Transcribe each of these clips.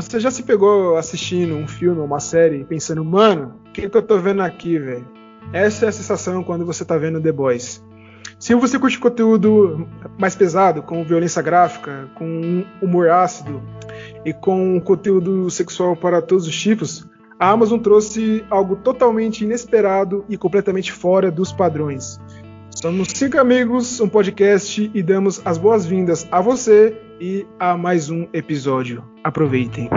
Você já se pegou assistindo um filme ou uma série pensando, mano, o que, que eu tô vendo aqui, velho? Essa é a sensação quando você tá vendo The Boys. Se você curte conteúdo mais pesado, com violência gráfica, com humor ácido e com conteúdo sexual para todos os tipos, a Amazon trouxe algo totalmente inesperado e completamente fora dos padrões. Somos cinco amigos, um podcast e damos as boas-vindas a você e a mais um episódio. Aproveitem.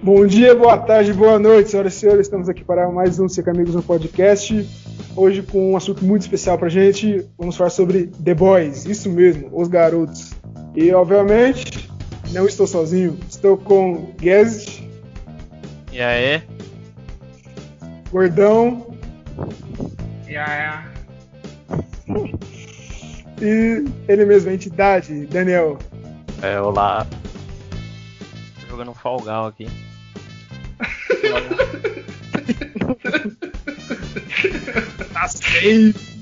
Bom dia, boa tarde, boa noite, senhoras e senhores. Estamos aqui para mais um Cinco Amigos no Podcast. Hoje com um assunto muito especial para gente. Vamos falar sobre The Boys, isso mesmo, os garotos. E, obviamente, não estou sozinho, estou com Guest. E aí? Gordão. E aí? E ele mesmo, a entidade, Daniel. É, olá. Tô jogando um Falgal aqui. tá safe.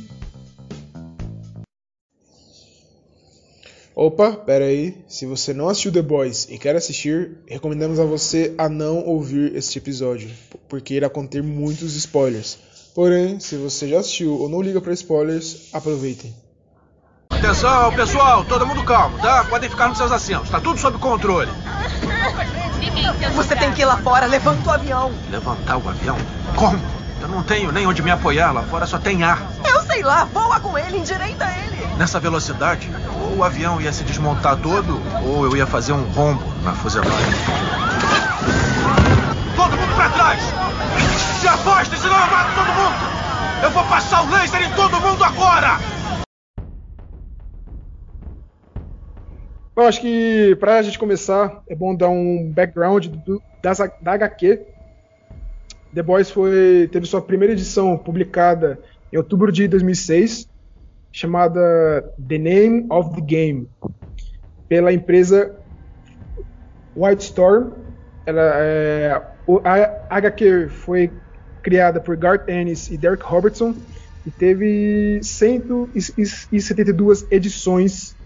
Opa, pera aí. Se você não assistiu The Boys e quer assistir, recomendamos a você a não ouvir este episódio, porque irá conter muitos spoilers. Porém, se você já assistiu ou não liga para spoilers, aproveitem. Atenção, pessoal, todo mundo calmo, tá? Podem ficar nos seus assentos, tá tudo sob controle. Você tem que ir lá fora, levanta o avião. Levantar o avião? Como? Eu não tenho nem onde me apoiar, lá fora só tem ar. Eu sei lá, voa com ele, endireita ele. Nessa velocidade, ou o avião ia se desmontar todo, ou eu ia fazer um rombo na fuselagem. Todo mundo pra trás! Se afastem, senão eu mato todo mundo! Eu vou passar o laser em todo mundo agora! Bom, acho que pra gente começar, é bom dar um background do, das, da HQ. The Boys foi, teve sua primeira edição publicada em outubro de 2006, chamada The Name of the Game, pela empresa White Storm. Ela, é, a HQ foi criada por Garth Ennis e Derek Robertson e teve 172 edições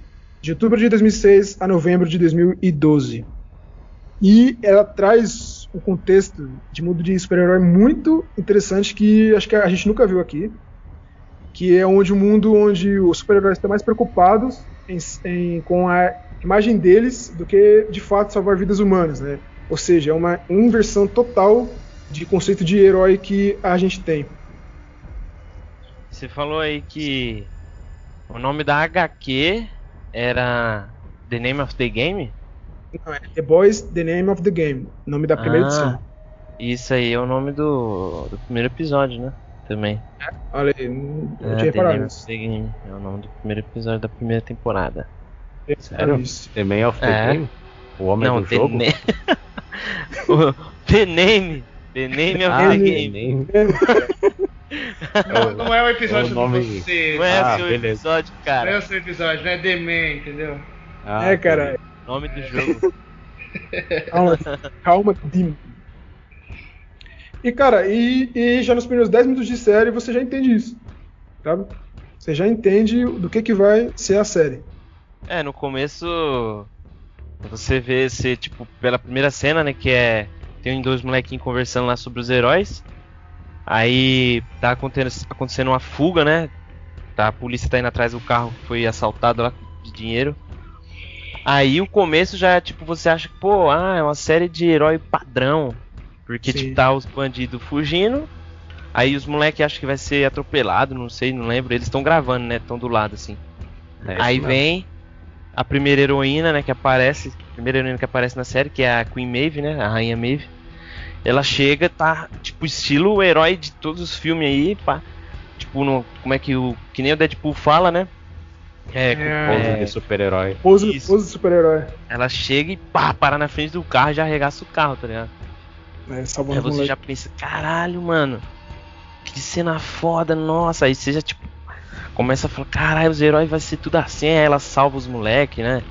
de outubro de 2006 a novembro de 2012. E ela traz um contexto de mundo de super-herói muito interessante que acho que a gente nunca viu aqui, que é onde o mundo onde os super-heróis estão mais preocupados em, em, com a imagem deles do que de fato salvar vidas humanas, né? Ou seja, é uma inversão total de conceito de herói que a gente tem. Você falou aí que o nome da HQ era The Name of the Game? Não, é The Boys, The Name of the Game. Nome da primeira ah, edição. Isso aí é o nome do, do primeiro episódio, né? Também. É, olha aí, não, é, tinha The reparado nisso. of the Game. É o nome do primeiro episódio da primeira temporada. Sério? Isso. The Man of the É. Game? O homem Não, do The, jogo? Na- o The Name. The Name of Ah, the The Game. Name. Não, não é o episódio É o nome- do você. Não é Ah, o seu beleza. episódio, Não é cara. o seu episódio, não é The Man, entendeu? Ah, é, cara. Nome do jogo. Calma, calma, Dim. E cara, e, e já nos primeiros 10 minutos de série você já entende isso. Sabe? Você já entende do que, que vai ser a série. É, no começo você vê esse, tipo, pela primeira cena, né, que é tem dois molequinhos conversando lá sobre os heróis. Aí tá acontecendo, acontecendo uma fuga, né? Tá, a polícia tá indo atrás do carro que foi assaltado lá de dinheiro. Aí o começo já, tipo, você acha que, pô, ah, é uma série de herói padrão. Porque, Sim. tipo, tá os bandidos fugindo. Aí os moleques acham que vai ser atropelado, não sei, não lembro. Eles estão gravando, né? Estão do lado, assim. É Aí mesmo. vem a primeira heroína, né, que aparece, a primeira heroína que aparece na série, que é a Queen Maeve, né, a rainha Maeve. Ela chega, tá, tipo, estilo herói de todos os filmes aí, pá. Tipo, no, como é que o que nem o Deadpool fala, né? É, É. Pose é, de super-herói. Pose, Isso. pose de super-herói. ela chega e pá, para na frente do carro e já arregaça o carro, tá ligado? Né, Aí você já pensa, caralho, mano, que cena foda, nossa. Aí você já, tipo, começa a falar, caralho, os heróis vai ser tudo assim. Aí ela salva os moleques, né?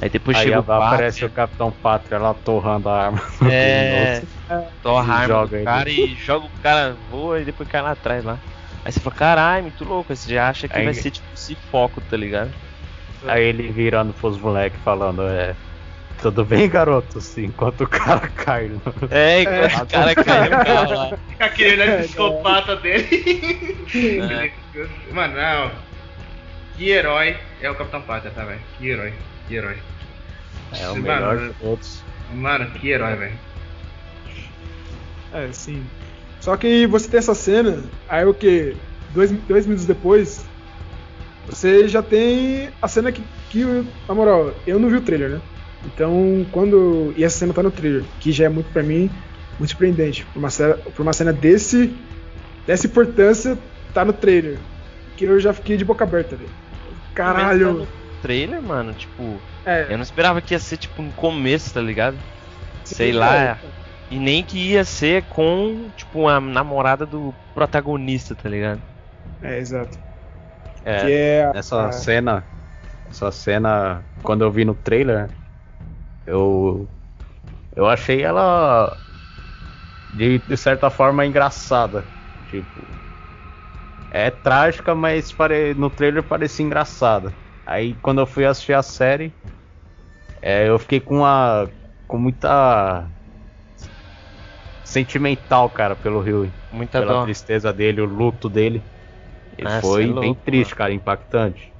Aí depois Aí chega o aparece Pátria, o Capitão Pátria lá torrando a arma. É, torra a E arma joga do cara e joga o cara, voa e depois cai lá atrás lá. Aí você fala, caralho, muito louco. Aí você já acha que Aí- vai ser tipo esse foco, tá ligado? Aí ele virando pros moleques falando, é. Tudo bem, garoto? Assim, enquanto o cara cai. no- É, enquanto o cara cai no carro lá. Aquele olhar É, de psicopata dele. Mano, não. Que herói é o Capitão Pátria, tá, velho? Que herói. Que herói. É o Mano, melhor de todos. Mano, que herói, velho. É, sim. Só que você tem essa cena, aí o que? Dois, dois minutos depois, você já tem a cena que, que, na moral, eu não vi o trailer, né? Então, quando. E essa cena tá no trailer, que já é muito pra mim, muito surpreendente. Por uma cena, por uma cena desse. dessa importância, tá no trailer. Que eu já fiquei de boca aberta, velho. Caralho! Tá no Trailer, mano, tipo, É, eu não esperava que ia ser tipo no começo, tá ligado? Sei é, lá. E nem que ia ser com, tipo, a namorada do protagonista, tá ligado? É, exato. É, que é. Nessa a- cena, essa cena, quando eu vi no trailer, eu eu achei ela de, de certa forma engraçada, tipo, é trágica, mas pare, no trailer parecia engraçada. Aí quando eu fui assistir a série, é, eu fiquei com uma com muita sentimental, cara, pelo Rio, Muita pela dó. tristeza dele, o luto dele. E Ah, foi é bem louco, triste, mano. cara, impactante.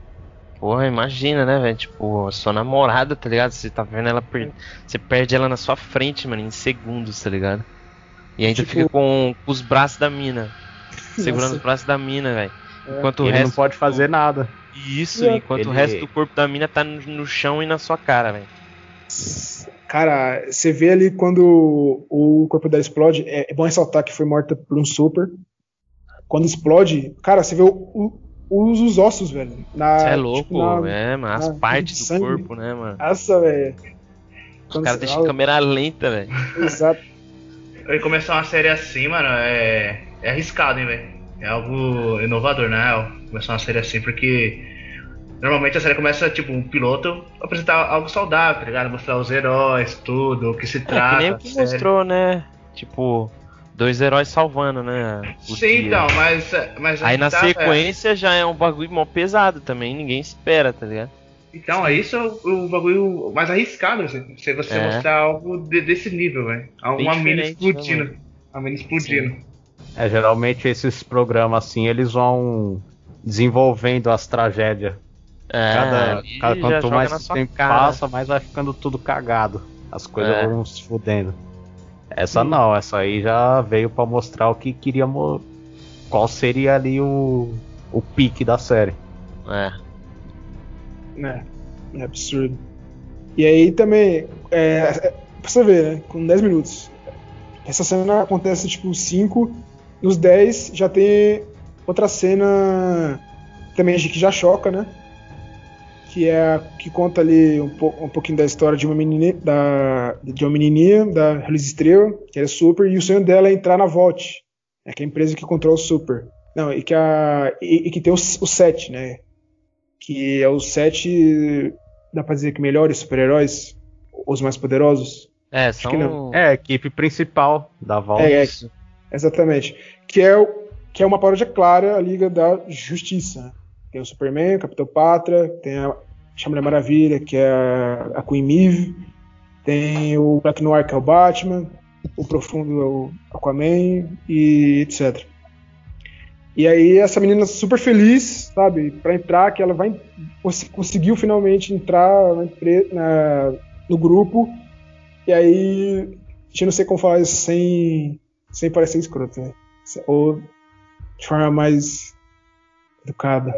Porra, imagina, né, velho? Tipo, sua namorada, tá ligado? Você tá vendo ela. Per... Você perde ela na sua frente, mano, em segundos, tá ligado? E ainda Tipo- fica com, com os braços da mina. Segurando Nossa. os braços da mina, velho. É. Enquanto o ele resto. não pode fazer nada. Isso, É. enquanto o Ele- resto do corpo da mina tá no, no chão e na sua cara, velho. Cara, você vê ali quando o corpo dela explode, é, é bom ressaltar que foi morta por um super. Quando explode, cara, você vê o- o- os, os ossos, velho. Na, Você é louco, tipo, na- é, mano. As na- partes do sangue. corpo, né, mano? Nossa, velho. Os caras deixam fala- câmera lenta, velho. Exato. E começar uma série assim, mano, é, é arriscado, hein, velho. É algo inovador, né? Começar uma série assim, porque normalmente a série começa, tipo, um piloto apresentar algo saudável, tá ligado? Mostrar os heróis, tudo, o que se É, trata. que nem o a que série. mostrou, né? Tipo, dois heróis salvando, né? o Sim, dia. então, mas. mas Aí na tá, sequência já é um bagulho mó pesado também, ninguém espera, tá ligado? Então, é isso o, o bagulho mais arriscado, assim, se você É. mostrar algo de- desse nível, velho. Bem Uma mina né, explodindo. Uma mina explodindo. É, geralmente esses programas assim, eles vão desenvolvendo as tragédias. É, Cada, cada- quanto mais tempo cara. passa, mais vai ficando tudo cagado. As coisas É. vão se fudendo. Essa não, essa aí já veio pra mostrar o que queria mo- qual seria ali o o pique da série. É. né? É absurdo. E aí também, é, é, pra você ver, né? Com 10 minutos. Essa cena acontece tipo 5, nos 10 já tem outra cena também que já choca, né? Que é a que conta ali um, po- um pouquinho da história de uma menina, da, de uma menininha da Liz Estrela, que era super, e o sonho dela é entrar na Vault, né, que é a empresa que controla o Super. Não, e que, a, e, e que tem o, o 7, né? Que é o 7, dá pra dizer que melhores super-heróis, os mais poderosos. É, que são. não. É, a equipe principal da Valve. É, é, Isso. Exatamente. Que é, o- que é uma paródia clara à Liga da Justiça. Tem o Superman, o Capitão Pátria, tem a Mulher Maravilha, que é a, Queen Maeve, tem o Black Noir, que é o Batman, o Profundo é o Aquaman e etc. E aí essa menina super feliz, sabe, pra entrar, que ela vai cons- conseguiu finalmente entrar na na- no grupo. E aí, a gente não sei como falar isso sem sem parecer escroto, né? Ou de forma mais educada.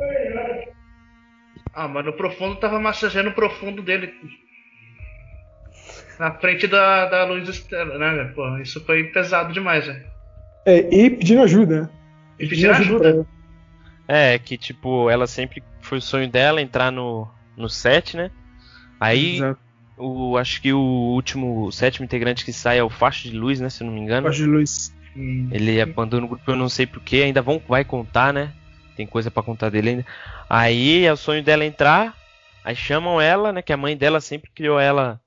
Ah, mas no profundo tava massageando o profundo dele. Na frente da, da luz estrela, né, velho? Pô, isso foi pesado demais, velho. É, e pedindo ajuda, né? E pedindo ajuda. É, que tipo, ela sempre foi o sonho dela entrar no, no set, né? Aí, Exato. o, acho que o último, o sétimo integrante que sai é o Facho de Luz, né? Se eu não me engano. Faixa de luz. Ele abandona o grupo, eu não sei porquê, ainda vão, vai contar, né? Tem coisa pra contar dele ainda. Aí é o sonho dela entrar, aí chamam ela, né? Que a mãe dela sempre criou ela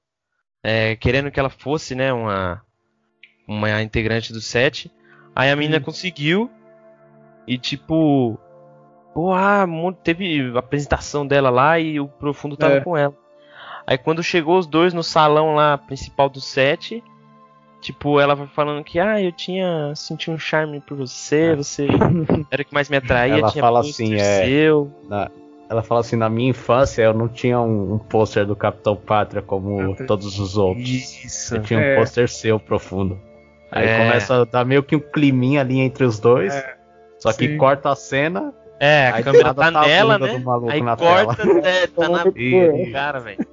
é, querendo que ela fosse, né? Uma, uma integrante do set. Aí a menina conseguiu. E tipo. Pô, ah, teve a apresentação dela lá e o Profundo tava É. com ela. Aí quando chegou os dois no salão lá principal do set, tipo, ela vai falando que, ah, eu tinha senti um charme por você, você era o que mais me atraía, É. Ela tinha fala assim, é- seu. Na- ela fala assim, na minha infância eu não tinha um, um pôster do Capitão Pátria como Pátria. todos os outros. Isso. Eu tinha um É. pôster seu profundo. Aí É. começa a dar meio que um climinha ali entre os dois. É, só que sim. corta a cena. É, a Aí câmera tá tá a nela, né? Aí na corta, é, tá na E- do cara, velho.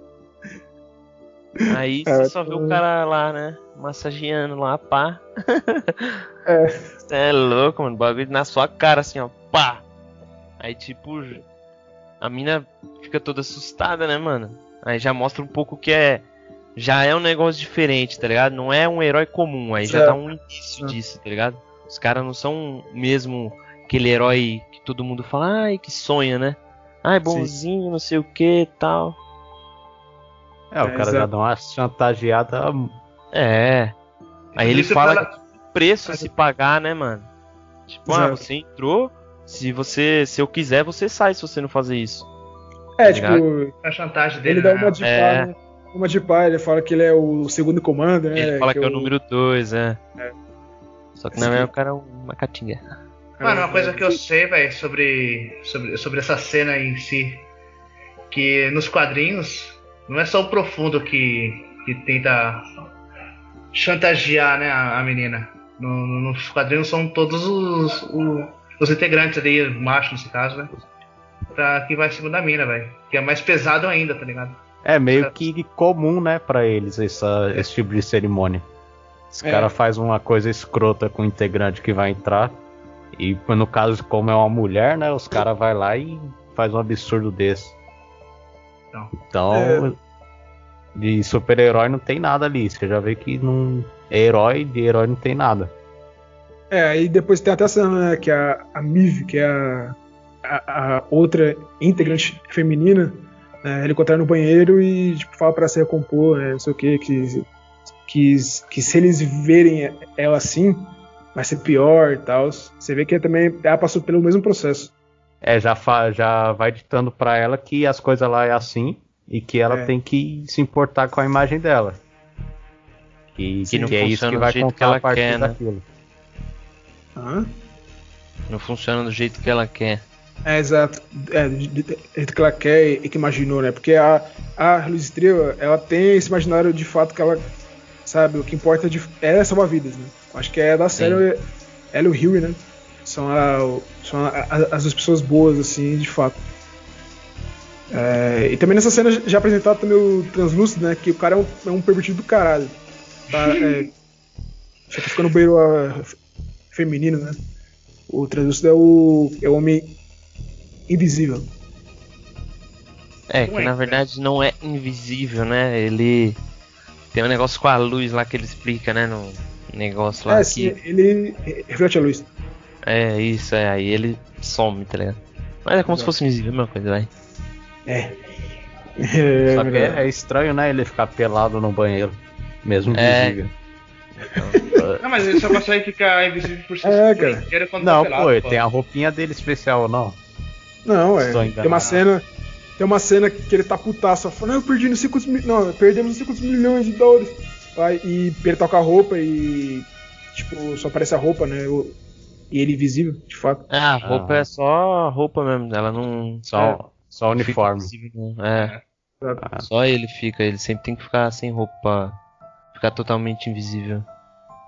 Aí É, você só vê o cara lá, né? Massageando lá, pá. É. Você é louco, mano. Bagulho na sua cara, assim, ó, pá. Aí, tipo, a mina fica toda assustada, né, mano? Aí já mostra um pouco que é. Já é um negócio diferente, tá ligado? Não é um herói comum. Aí já É. dá um início disso, tá ligado? Os caras não são mesmo aquele herói que todo mundo fala, ai, que sonha, né? Ai, bonzinho, não sei o que tal. É, o É, cara já exato. dá uma chantageada. É. Aí ele fala fala- que preço a se pagar, né, mano? Tipo, ah, você entrou, se você, se eu quiser, você sai se você não fazer isso. É, Tá tipo, A chantagem dele, ele dá né? uma de pá, É. né? Uma de pá, ele fala que ele é o segundo comando, né? Ele fala que, é o número 2, é. É. Só que na verdade o cara é uma catinga. Mano, uma coisa que eu sei, velho, sobre, sobre, sobre essa cena em si, que nos quadrinhos não é só o profundo que, que tenta chantagear, né, a, a menina. No- no- nos quadrinhos são todos os, o- os integrantes ali, macho nesse caso, né? Pra que vai em cima da mina, velho. Que é mais pesado ainda, tá ligado? É meio que comum, né, pra eles essa, esse tipo de cerimônia. Os É. cara faz uma coisa escrota com o integrante que vai entrar. E no caso, como é uma mulher, né, os caras vai lá e faz um absurdo desse. Então. Então, É. de super-herói não tem nada ali. Você já vê que não é herói, de herói não tem nada. É, aí depois tem até a cena, né, que a, a Miv, que é a, a, a outra integrante feminina, né, ela encontra no banheiro e tipo, fala pra se recompor, né, não sei o que, que, que, que se eles verem ela assim, vai ser pior e tal. Você vê que também ela passou pelo mesmo processo. É, já, fa- já vai ditando pra ela que as coisas lá é assim e que ela É. tem que se importar com a imagem dela. Que, Que não que é isso que vai jeito que contar ela a partir quer, né? daquilo. Hã? Não funciona do jeito que ela quer. É, exato. É, do jeito que ela quer e que imaginou, né? Porque a, a Luz Estrela, ela tem esse imaginário de fato que ela, sabe, o que importa de, é salvar vidas, né? Acho que é da série ela e o Huey, né? São, a, são a- a- as duas pessoas boas, assim, de fato. É, e também nessa cena já apresentado também o Translúcido, né? Que o cara é um, é um pervertido do caralho. Tá, é, já tá ficando beiro a, feminino, né? O Translúcido é o, é o homem invisível. É, que Ué, na cara. verdade não é invisível, né? Ele tem um negócio com a luz lá que ele explica, né? No negócio lá É, que. sim, ele reflete a luz. É, isso, é. Aí ele some, tá ligado? Mas é como se fosse invisível, a mesma coisa, vai. É. É, Só que verdade. é, é estranho, né? Ele ficar pelado no banheiro. Mesmo É. invisível. Não, mas ele só consegue ficar invisível por si É, cara. quando Não, tá pelado, pô, tem a roupinha dele especial ou não? Não, é. Tem uma cena. Tem uma cena que ele tá putaço, falando, eu perdi quantos mil. Não, perdemos sei quantos milhões de dólares. Aí, e ele toca a roupa e. Tipo, só aparece a roupa, né? E ele invisível, de fato. Ah, a roupa Ah. é só roupa mesmo, ela não. Só, só uniforme. não. É, Ah, só ele fica, ele sempre tem que ficar sem roupa ficar totalmente invisível.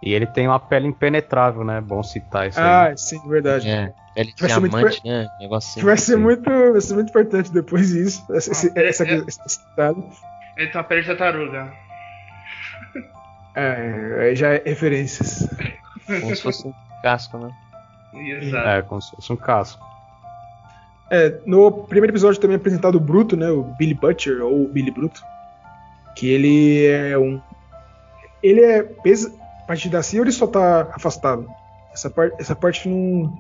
E ele tem uma pele impenetrável, né? Bom citar isso Ah, aí. sim, verdade. É, pele de diamante, né? Negócio assim. Que vai ser muito. Vai ser muito importante depois disso. Essa, Ah, é- essa, é- esse- detalhe. Ele tem uma pele de tartaruga. É, aí já é referências. Como se fosse um casco, né? Exato. É, como se fosse um casco. É, no primeiro episódio também é apresentado o Bruto, né? O Billy Butcher, ou o Billy Bruto. Que ele é um. Ele é. Pesa, parte da CIA ou ele só tá afastado? Essa, par, essa parte não.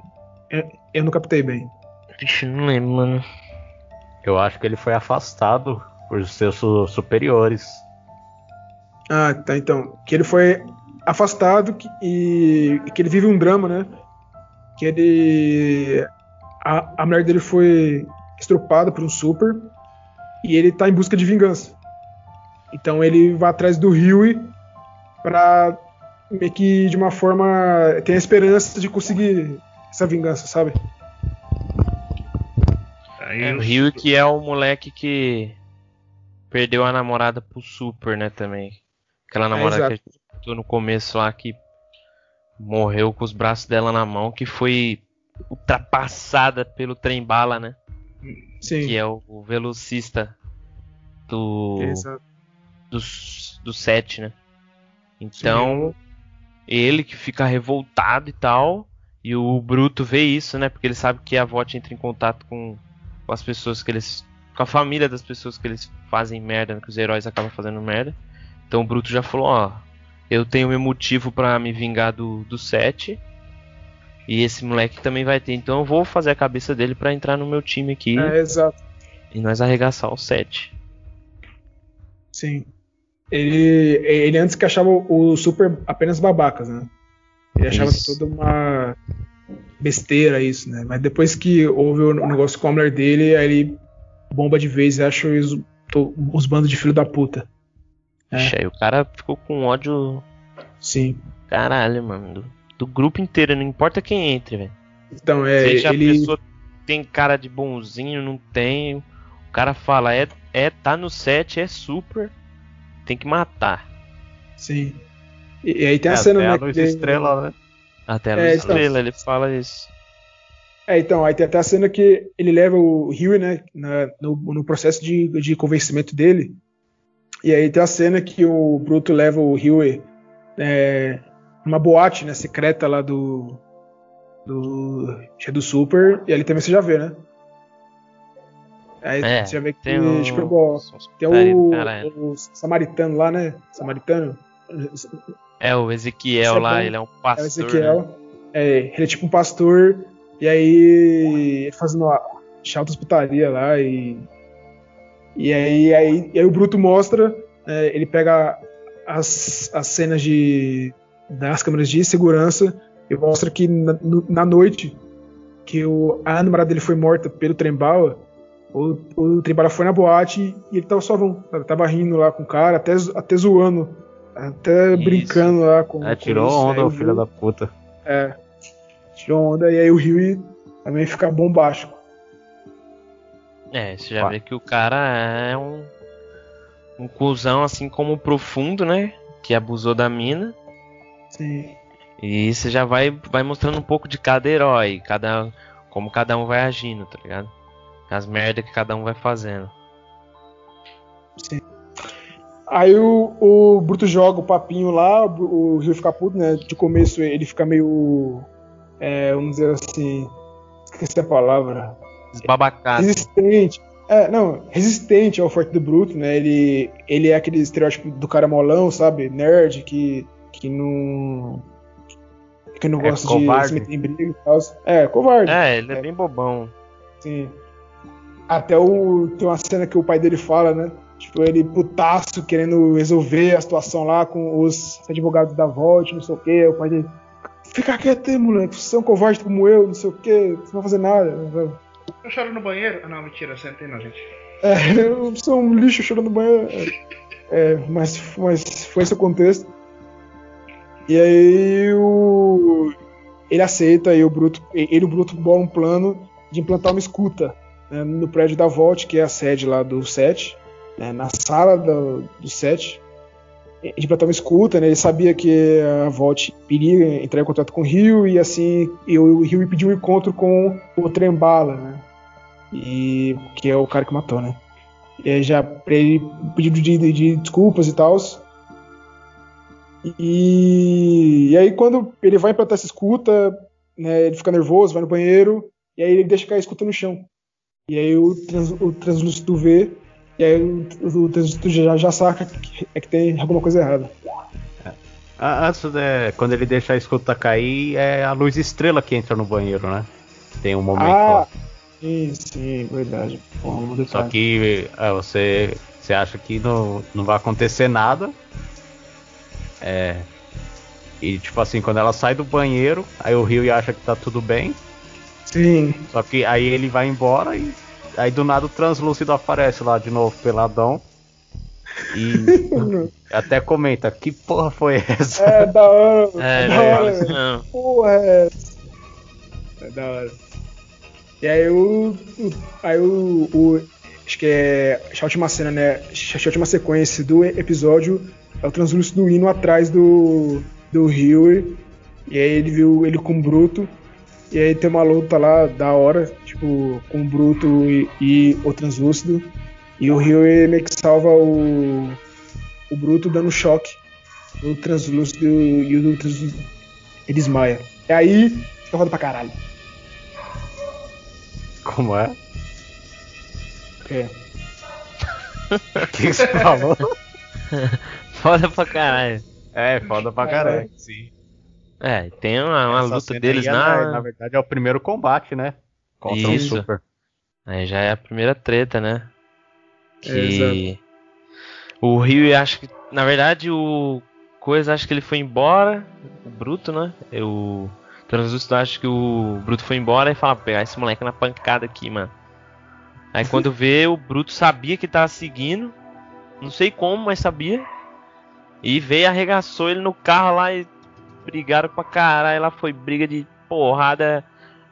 é- Eu não captei bem. Ixi, não lembro, mano. Eu acho que ele foi afastado por seus su- superiores. Ah, tá, então. Que ele foi afastado que- e, e que ele vive um drama, né? que ele. A, a mulher dele foi estrupada por um super e ele tá em busca de vingança. Então ele vai atrás do Huey pra meio que de uma forma ter a esperança de conseguir essa vingança, sabe? É, o Rio que é o moleque que perdeu a namorada pro Super, né, também. Aquela namorada exato. que a gente citou no começo lá que morreu com os braços dela na mão, que foi ultrapassada pelo trem bala, né? Sim. Que é o, o velocista do Exato. do, do set, né? Então, ele que fica revoltado e tal, e o Bruto vê isso, né? Porque ele sabe que a VOT entra em contato com, com as pessoas que eles. com a família das pessoas que eles fazem merda, né, que os heróis acabam fazendo merda. Então o Bruto já falou: Ó, eu tenho meu motivo pra me vingar do, do. E esse moleque também vai ter, então eu vou fazer a cabeça dele pra entrar no meu time aqui É, exato. e nós arregaçar o set. Sim. Ele, ele antes que achava o Super apenas babacas, né? Ele achava Isso. toda uma besteira isso, né? Mas depois que houve o negócio com a mulher dele, aí ele bomba de vez e acha os, os bandos de filho da puta. É. Ixi, aí o cara ficou com ódio Sim. Caralho, mano. Do, grupo inteiro, não importa quem entre, velho. Então, é, Seja ele. a pessoa tem cara de bonzinho, não tem. O cara fala, é, é tá no set, é super. Tem que matar. Sim. E, e aí tem a É, cena, até né? a luz ele- estrela, né? Até a É, luz então. estrela, ele fala isso. É, então, aí tem até a cena que ele leva o Huey, né, na- no, no processo de, de convencimento dele. E aí tem a cena que o Bruto leva o Huey é, numa boate, né, secreta lá do do, é do Super, e ali também você já vê, né? Aí É, você já vê que Tem um, tipo, uns tem o, o samaritano lá, né? Samaritano. É o Ezequiel é lá, bom. ele é um É o pastor. Ezequiel. né? É, ele é tipo um pastor, e aí ele fazendo uma altas putaria lá, e. E aí, aí, e aí o Bruto mostra, é, ele pega as, as cenas de, das câmeras de segurança e mostra que na, no- na noite que o, a namorada dele foi morta pelo Trembala, o, o Trembala foi na boate e ele tava suavão, sabe? tava rindo lá com o cara, até, até zoando, até Isso. brincando lá com, É, com tirou isso. onda, o filho da puta. é. Tirou onda e aí o Rio também fica bombástico. É, você já Pá. vê que o cara é um. Um cuzão assim como o profundo, né? Que abusou da mina. Sim. E você já vai, vai mostrando um pouco de cada herói, cada, como cada um vai agindo, tá ligado? As merdas que cada um vai fazendo. Aí o, o Bruto joga o papinho lá, o, o Rio fica puto, né? De começo ele fica meio. É, vamos dizer assim. Esqueci a palavra. Desbabacado. Resistente. É, não, resistente ao forte do Bruto, né? Ele, ele é aquele estereótipo do cara molão, sabe? Nerd, que, que não. que não É gosta covarde. de se meter em briga e tal. É, covarde. É, ele é bem bobão. Sim. Até o. Tem uma cena que o pai dele fala, né? Tipo, ele putaço querendo resolver a situação lá com os advogados da Volt, não sei o quê. O pai dele. Fica quieto aí, moleque. Você é um covarde como eu, não sei o quê. Você não vai fazer nada. Eu choro no banheiro? Ah, não, mentira, sentei não, gente. É, eu sou um lixo chorando no banheiro. É, mas, mas foi esse o contexto. E aí o. Ele aceita e o Bruto. Ele o Bruto bola um plano de implantar uma escuta né, no prédio da Volt, que é a sede lá do set, né, na sala do, do set. De implantar uma escuta, né, ele sabia que a Volt iria entrar em contato com o Rio e assim o Rio pediu um encontro com o Trembala, né? E que é o cara que matou, né? E já ele pedido de, de- de desculpas e tal. E, e aí quando ele vai implantar essa escuta, né, ele fica nervoso, vai no banheiro, e aí ele deixa cair a escuta no chão. E aí o, trans, o translúcido vê, e aí o, o translúcido já, já saca que, é que tem alguma coisa errada. Ah, Antes, é, quando ele deixa a escuta cair, é a luz estrela que entra no banheiro, né? Tem um momento Ah, sim, sim, verdade. Bom, Só que é, você, você acha que não, não vai acontecer nada. É, E tipo assim, quando ela sai do banheiro, aí o Rio acha que tá tudo bem. Sim. Só que aí ele vai embora e aí do nada o translúcido aparece lá de novo peladão. E até comenta, que porra foi essa? É da hora. É, da hora. isso mesmo. Porra, é essa? É da hora. E aí o. o- aí o, o- Acho que é. A última cena, né? Acho que a última sequência do episódio é o translúcido indo atrás do. do Huey. E aí ele viu ele com o Bruto. E aí tem uma luta lá da hora, tipo, com o Bruto e, e o translúcido. E o Huey meio que salva o. o Bruto dando choque no translúcido e o do translúcido ele desmaia. E aí fica foda pra caralho. Como é? É. O que você falou? Foda pra caralho. É, foda pra caralho. Sim. É, tem uma, uma luta deles é, na. na verdade é o primeiro combate, né? Contra Isso. o Super. Aí já é a primeira treta, né? É, Que. o Rio acho que. Na verdade, o. Coisa acho que ele foi embora. O Bruto, né? O. Translúcido acho que o Bruto foi embora e fala, pegar esse moleque na pancada aqui, mano. Aí quando vê, o Bruto sabia que tava seguindo. Não sei como, mas sabia. E veio, arregaçou ele no carro lá e brigaram pra caralho. Lá foi briga de porrada.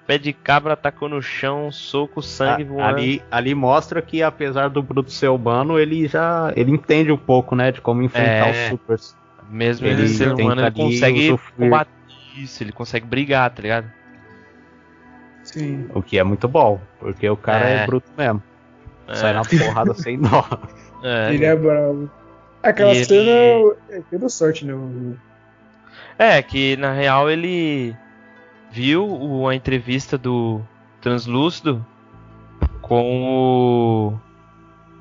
Pé de cabra atacou no chão, soco, sangue A- voando. ali, ali mostra que apesar do Bruto ser humano, ele já ele entende um pouco, né, de como enfrentar É. os supers. Mesmo Ele ele ser humano, ele consegue combater isso, ele consegue brigar, tá ligado? Sim. O que é muito bom, porque o cara é, É. bruto mesmo. É, Sai na porrada sem dó. é, Ele é bravo. Aquela E ele- cena é toda sorte, né? É, que na real ele viu o- a entrevista do Translúcido com o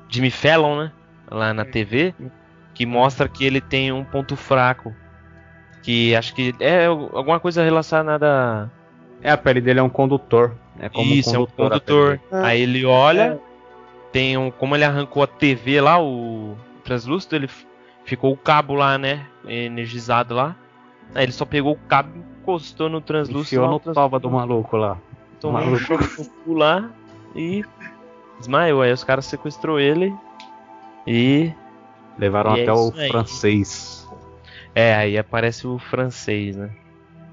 Jimmy Fallon, né? Lá na TV, que mostra que ele tem um ponto fraco. Que acho que é alguma coisa relacionada. É, a pele dele é um condutor. É como Isso, é um condutor. a condutor. dele. Aí ele olha, tem um. Como ele arrancou a TV lá, o translúcido, ele ficou o cabo lá, né? Energizado lá. Aí ele só pegou o cabo, encostou no translúcido. Enfiou lá, no o toba do maluco lá. tomou um maluco. choque no cu lá e desmaiou. Aí os caras sequestrou ele e. Levaram E é até o isso aí. francês. É, aí aparece o francês, né?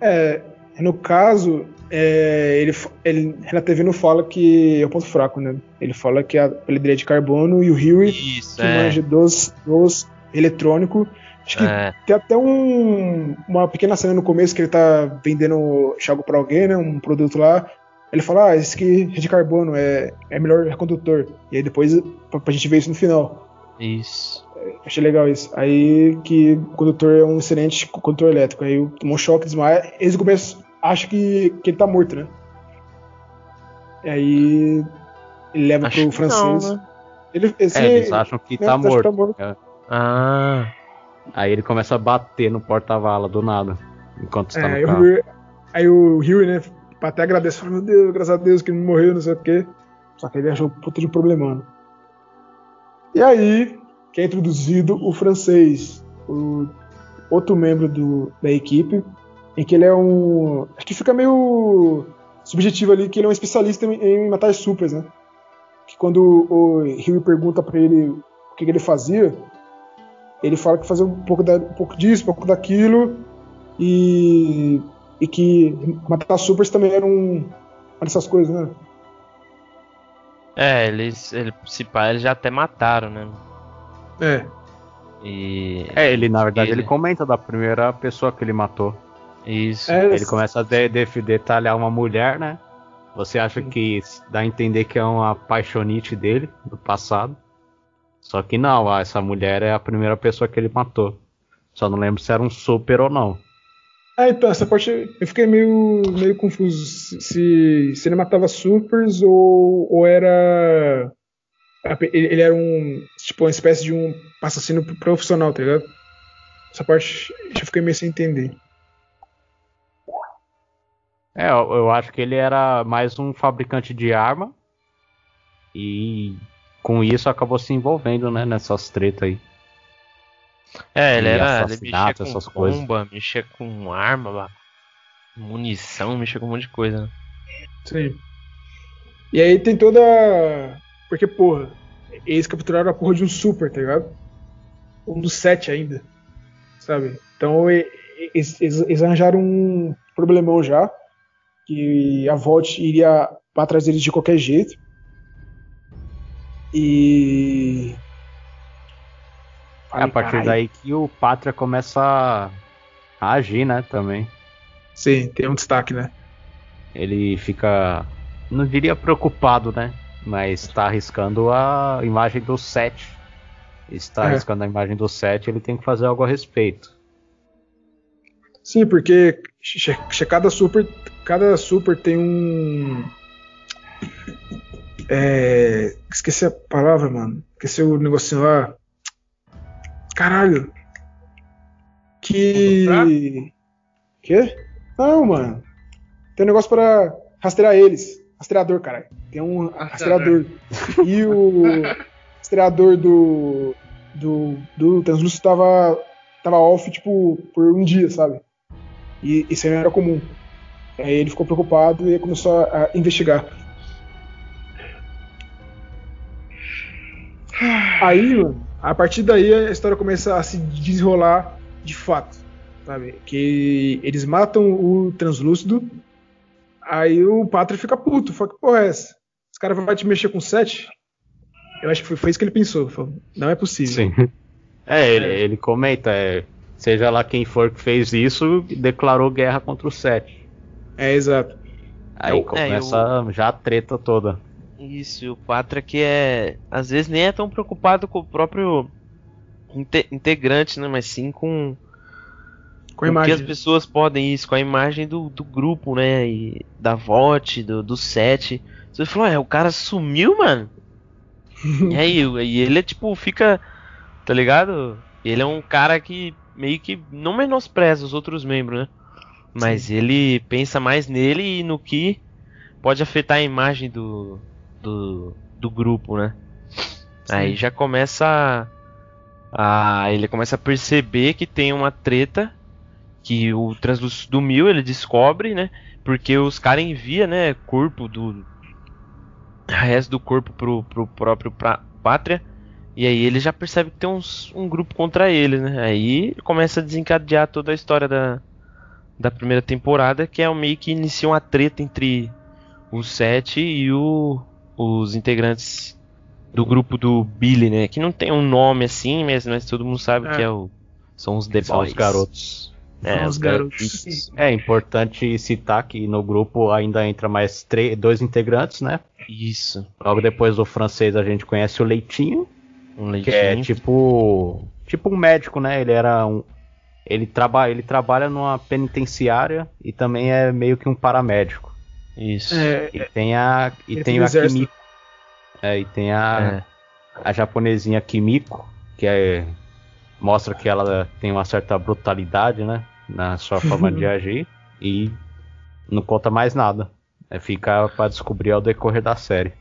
É, no caso, é, ele, ele na TV não fala que é o ponto fraco, né? Ele fala que a é de carbono e o Huey, Isso, que é. manja dos, dos eletrônico. Acho que é. tem até um, uma pequena cena no começo que ele tá vendendo algo pra alguém, né? Um produto lá. Ele fala, ah, esse aqui é de carbono, é, é melhor condutor. E aí depois, pra, pra gente ver isso no final. Isso. Achei legal isso. Aí que o condutor é um excelente condutor elétrico. Aí tomou um choque, desmaia. Eles no começo acham que, que ele tá morto, né? E aí ele leva Acho pro que francês. não, né? Ele, esse, É, eles acham que né, tá acho que morto. tá morto. É. Ah. Aí ele começa a bater no porta-vala do nada. Enquanto está É, no aí, o carro. Huey, aí o Huey, né, até agradece, fala, meu Deus, graças a Deus que ele não morreu, não sei o quê. Só que ele achou puta de problemão. E aí, que é introduzido o francês, o outro membro do, da equipe, em que ele é um. Acho que fica meio subjetivo ali, que ele é um especialista em, em matar supers, né? Que quando o Huey pergunta pra ele o que, que ele fazia, ele fala que fazia um pouco, da, um pouco disso, um pouco daquilo, e, e que matar supers também era um, uma dessas coisas, né? É, eles, ele, se pá, eles já até mataram, né? É. E. É, ele na verdade Ele- ele comenta da primeira pessoa que ele matou. Isso. É, Ele começa a de- de- detalhar uma mulher, né? Você acha que dá a entender que é uma paixonite dele do passado. Só que não, ah, essa mulher é a primeira pessoa que ele matou. Só não lembro se era um super ou não. É, então, essa parte eu fiquei meio, meio confuso se, se ele matava supers ou, ou era. Ele, era um. Tipo, uma espécie de um assassino profissional, tá ligado? Essa parte eu fiquei meio sem entender. É, eu, eu acho que ele era mais um fabricante de arma. E com isso acabou se envolvendo, né, nessas tretas aí. É, ele era. Ele mexia com essas coisas. bomba, mexia com arma, munição, mexia com um monte de coisa. né? Sim. E aí tem toda. Porque, porra, eles capturaram a porra de um super, tá ligado? Um dos sete ainda. Sabe? Então eles, eles- eles arranjaram um problemão já. Que a Volt iria pra trás deles de qualquer jeito. E. É a partir daí que o Pátria começa a agir, né, também. Sim, tem um destaque, né? Ele fica, não diria preocupado, né, mas tá arriscando a imagem do 7. Está É. arriscando a imagem do 7, ele tem que fazer algo a respeito. Sim, porque cada super, cada super tem um. É, esqueci a palavra, mano. Esqueci o negocinho lá. Caralho. Que. Quê? Não, mano. Tem um negócio pra rastrear eles. Rastreador, caralho. Tem um rastreador. E o rastreador do. Do, do Translúcido tava, tava off, tipo, por um dia, sabe? E isso aí não era comum. Aí ele ficou preocupado e começou a, a investigar. Aí, mano, a partir daí a história começa a se desenrolar de fato, sabe? Que eles matam o translúcido, aí o Pátria fica puto, fala que porra é essa? Os caras vão te mexer com sete? Eu acho que foi, foi isso que ele pensou. Falou, não é possível. Sim. É, ele, ele comenta, é, seja lá quem for que fez isso, declarou guerra contra o 7. É, exato. Aí É, começa já a treta toda. Isso, e o Patra que é. Às vezes nem é tão preocupado com o próprio inte- integrante, né? Mas sim com. Com a que as pessoas podem isso, com a imagem do, do grupo, né? E da VOT, do, do set. Você falou, é, o cara sumiu, mano. e aí, e ele é tipo, fica. Tá ligado? Ele é um cara que meio que não menospreza os outros membros, né? Mas ele pensa mais nele e no que pode afetar a imagem do, do, do grupo, né? Aí já começa a, a- ele começa a perceber que tem uma treta que o translúcido do Mil ele descobre, né? Porque os caras enviam, né, corpo do resto do corpo pro, pro próprio pra, pátria. E aí ele já percebe que tem uns, um grupo contra eles, né? Aí começa a desencadear toda a história da, da primeira temporada, que é o meio que inicia uma treta entre o Sete e o, os integrantes do grupo do Billy, né? Que não tem um nome assim, mas, mas todo mundo sabe É. que é o, são os The São Boys. os garotos. É, São os os garotos. É importante citar que no grupo ainda entra mais três, dois integrantes, né? Isso. Logo depois do francês a gente conhece o Leitinho, Um que é leitinho. tipo tipo um médico, né? Ele era um ele trabalha ele trabalha numa penitenciária e também é meio que um paramédico. Isso. É, E tem a e Ele tem a exército. Kimiko. É, e tem a É. a japonesinha Kimiko, que é mostra que ela tem uma certa brutalidade, né, na sua forma de agir e não conta mais nada. É ficar pra descobrir ao decorrer da série.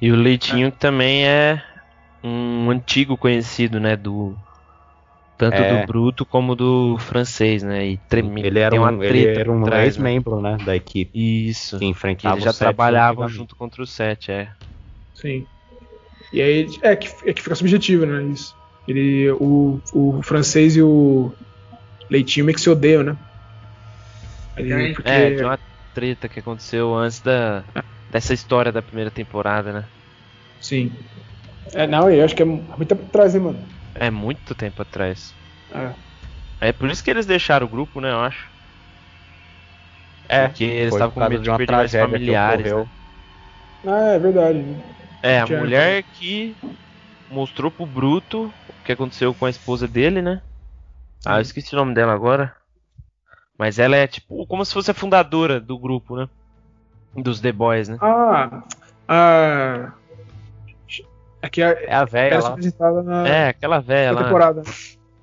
E o Leitinho também é um antigo conhecido, né, do tanto É. do Bruto como do francês, né? E treme, Ele era um, ele treta era um trás, né? ex-membro, né, da equipe Isso. que enfrentava eles já trabalhavam junto contra o Sete, é. Sim. E aí é que, é que fica subjetivo, né? Isso. Ele, o, o francês e o Leitinho meio que se odeiam, né? Ele- É, porque, É, de uma treta que aconteceu antes da dessa história da primeira temporada, né? Sim. É, não, eu acho que é muito tempo atrás, hein, mano? É muito tempo atrás. É. É por isso que eles deixaram o grupo, né, eu acho. É, Porque eles estavam com medo de de uma perder mais tragédia que familiares. ocorreu. né? Ah, é verdade. É, a Tinha- mulher que mostrou pro Bruto o que aconteceu com a esposa dele, né? Ah, eu esqueci o nome dela agora. Mas ela é tipo como se fosse a fundadora do grupo, né? Dos The Boys, né? Ah, a. É que a, É a velha era lá. apresentada na, É, aquela velha lá. temporada.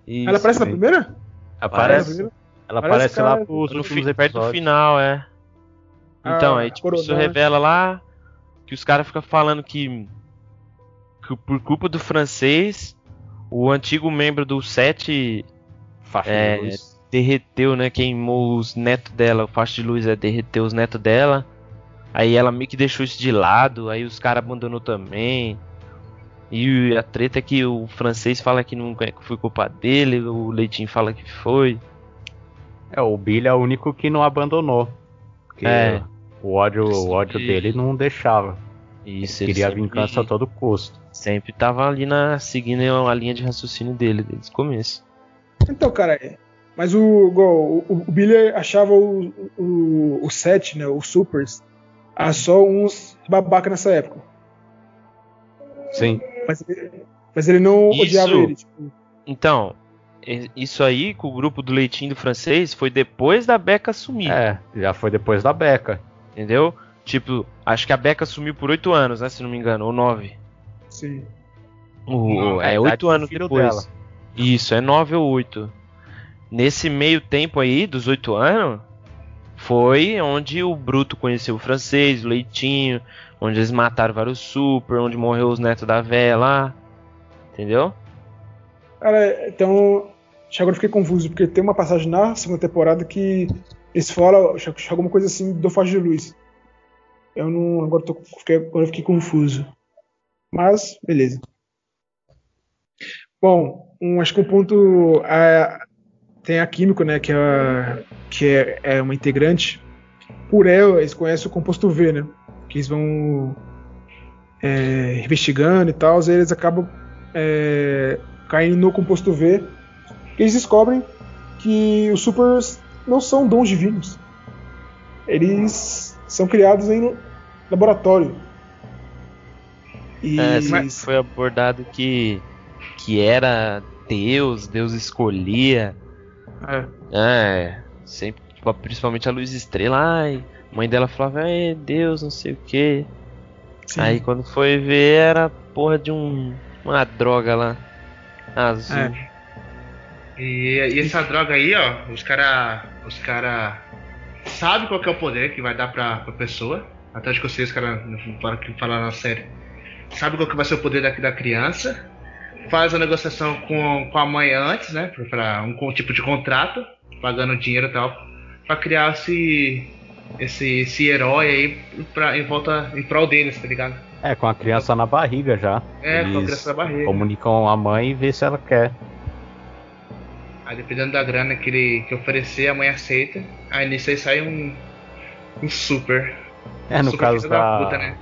Isso. Ela aparece na primeira? Aparece, Na primeira? ela Parece aparece lá ela- pros no fi- perto do final, é. Então, Ah, aí tipo, isso revela lá que os caras ficam falando que, que por culpa do francês, o antigo membro do 7 Faixa É, derreteu, né? Queimou os netos dela. O faixa de luz é derreteu os netos dela. Aí ela meio que deixou isso de lado. Aí os caras abandonou também. E a treta é que o francês fala que não é que foi culpa dele. O Leitinho fala que foi. É, o Billy é o único que não abandonou. Porque É. o ódio, o ódio dele não deixava. Isso, Ele queria vingança a todo custo. sempre tava ali na seguindo a linha de raciocínio dele desde o começo. Então, cara, é. mas o, igual, o, o Billy achava o, o, o set, né, os supers, a só uns babaca nessa época. Sim. Mas, ele- mas ele não Isso. odiava ele. Tipo, Então, isso aí com o grupo do Leitinho do francês foi depois da Beca assumir. É, já foi depois da Beca. Entendeu? Tipo, acho que a Beca sumiu por oito anos, né? Se não me engano, ou nove. sim. O- Não, é oito anos depois. dela. Isso, é nove ou oito. Nesse meio tempo aí, dos oito anos, foi onde o Bruto conheceu o francês, o Leitinho, onde eles mataram vários super, onde morreu os netos da véia lá. Entendeu? Cara, então. Agora eu fiquei confuso, porque tem uma passagem na segunda temporada que eles falam alguma coisa assim do Faixa de Luz. Eu não. Agora, tô, fiquei, agora eu fiquei confuso. Mas, beleza. Bom, um, acho que um ponto. a- tem a Químico, né? Que, é, que é, é uma integrante. Por ela, eles conhecem o composto V, né? Que eles vão é, investigando e tal, e eles acabam é, caindo no composto V. Eles descobrem que os supers não são dons divinos. Eles são criados em laboratório. E É, mas foi abordado que, que era Deus, Deus escolhia. é, É, sempre, tipo, principalmente a Luz Estrela. Ai, mãe dela falava, é Deus, não sei o que. Aí quando foi ver, era porra de um, uma droga lá. Azul. É. E, e essa droga aí, ó, os cara. Os cara. Sabe qual que é o poder que vai dar pra, pra pessoa. Até acho que vocês, cara, falaram que falaram na série. Sabe qual que vai ser o poder da, da criança. Faz a negociação com, com a mãe antes, né? Pra, pra um, com- tipo de contrato, pagando dinheiro e tal. Pra criar esse. Esse, esse herói aí pra, em volta em prol deles, tá ligado? É, com a criança na barriga já. É, com a Eles criança da barriga. Comunicam a mãe e vê se ela quer. Aí dependendo da grana que ele que oferecer, a mãe aceita. Aí nisso aí sai um. Um super. É, no super caso filho da. puta, né?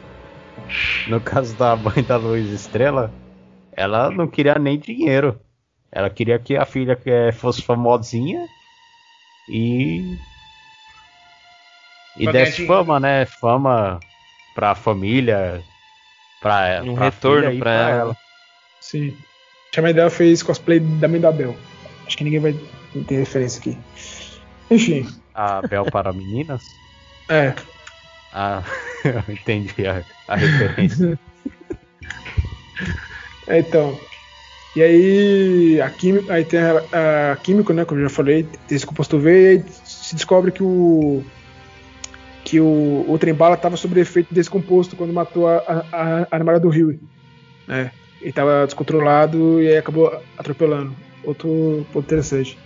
No caso da mãe da Luz Estrela, ela não queria nem dinheiro. Ela queria que a filha que fosse famosinha e. E Pra desse fama, né? Fama pra família, pra, Um pra retorno filha e pra ela. Sim. A mãe dela fez cosplay da mãe da Bel. Acho que ninguém vai ter referência aqui. Enfim, A Bel para meninas. é. Ah, eu entendi a, a referência. É, então. E aí, a química, aí tem a, a químico, né? Como eu já falei, tem esse composto V, e aí se descobre que o que o, o trem-bala estava sob efeito desse composto quando matou a, a, a namorada do Rio. Né? Ele estava descontrolado e aí acabou atropelando. Outro ponto interessante.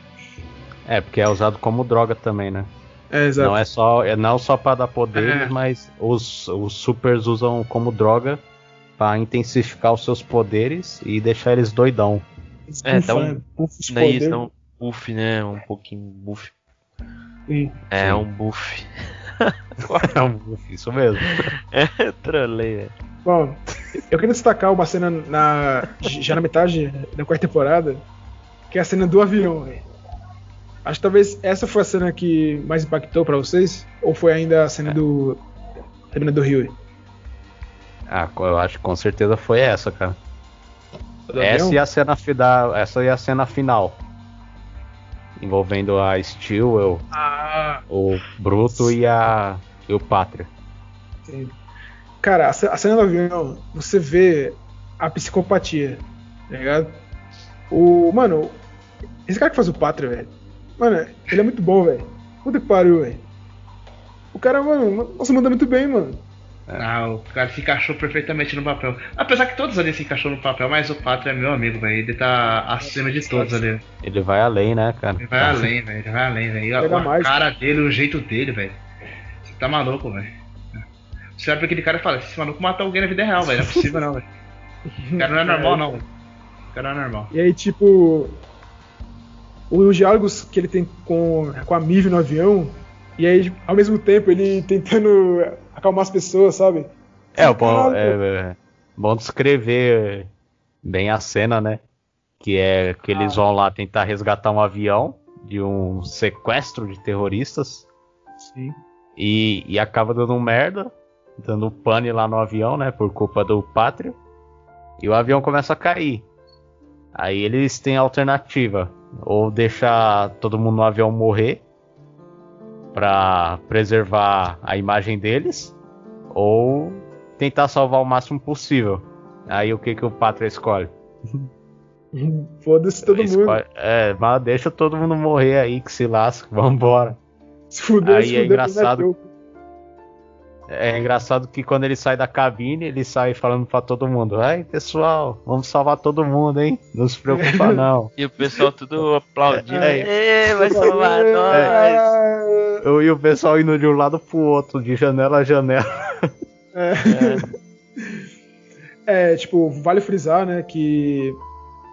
É, porque é usado como droga também, né? É, exato. Não é só, é não só para dar poderes, É. mas os, os supers usam como droga para intensificar os seus poderes e deixar eles doidão. É, dá um- Daí poderes. isso dá um buff, né? Um pouquinho buff. Sim. É, um buff. É Isso mesmo. É, trolei, velho. Bom, eu queria destacar uma cena na, já na metade da quarta temporada, que é a cena do avião, velho. Acho que talvez essa foi a cena que mais impactou pra vocês, ou foi ainda a cena do da mina do Rio? Ah, eu acho que com certeza foi essa, cara. Do Essa e a cena final, essa e a cena final. Envolvendo a Steel, Ah, o Bruto e a e o Pátria. sim. Cara, a ce- a cena do avião, você vê a psicopatia, tá ligado? O. Mano, esse cara que faz o Pátria, velho. Mano, ele é muito bom, velho. Puta que pariu, velho. O cara, mano, nossa, manda muito bem, mano. Ah, o cara se encaixou perfeitamente no papel. Apesar que todos ali se encaixou no papel, mas o Pato é meu amigo, velho. Ele tá acima de todos ali. Ele vai além, né, cara? Ele vai além, velho. Ele vai além, velho. A, cara dele, o jeito dele, velho. Você tá maluco, velho. Você olha pra aquele cara e fala, esse maluco matou alguém na vida real, velho. Não é possível não, velho. O cara não é normal, não, velho. O cara não é normal. E aí, tipo, os diálogos que ele tem com, com a Mive no avião, e aí, ao mesmo tempo, ele tentando acalmar as pessoas, sabe? É, o bom, Caralho, é, é bom descrever bem a cena, né? Que é que eles vão lá tentar resgatar um avião de um sequestro de terroristas Sim. e, e acaba dando merda, dando pane lá no avião, né? Por culpa do Pátria. E o avião começa a cair. Aí eles têm a alternativa: ou deixar todo mundo no avião morrer pra preservar a imagem deles, ou tentar salvar o máximo possível. Aí o que que o Pátria escolhe? Foda-se todo mundo. Escolhe- É, mas deixa todo mundo morrer aí que se lasca, vambora. Se fuder, Aí se é fuder, engraçado. meteu. É engraçado que quando ele sai da cabine, ele sai falando pra todo mundo: Ai, pessoal, vamos salvar todo mundo, hein? Não se preocupa, não. E o pessoal tudo aplaudindo. É. Ê, vai salvar nós. É, Eu e o pessoal indo de um lado pro outro, de janela a janela. É. É, tipo, vale frisar, né, que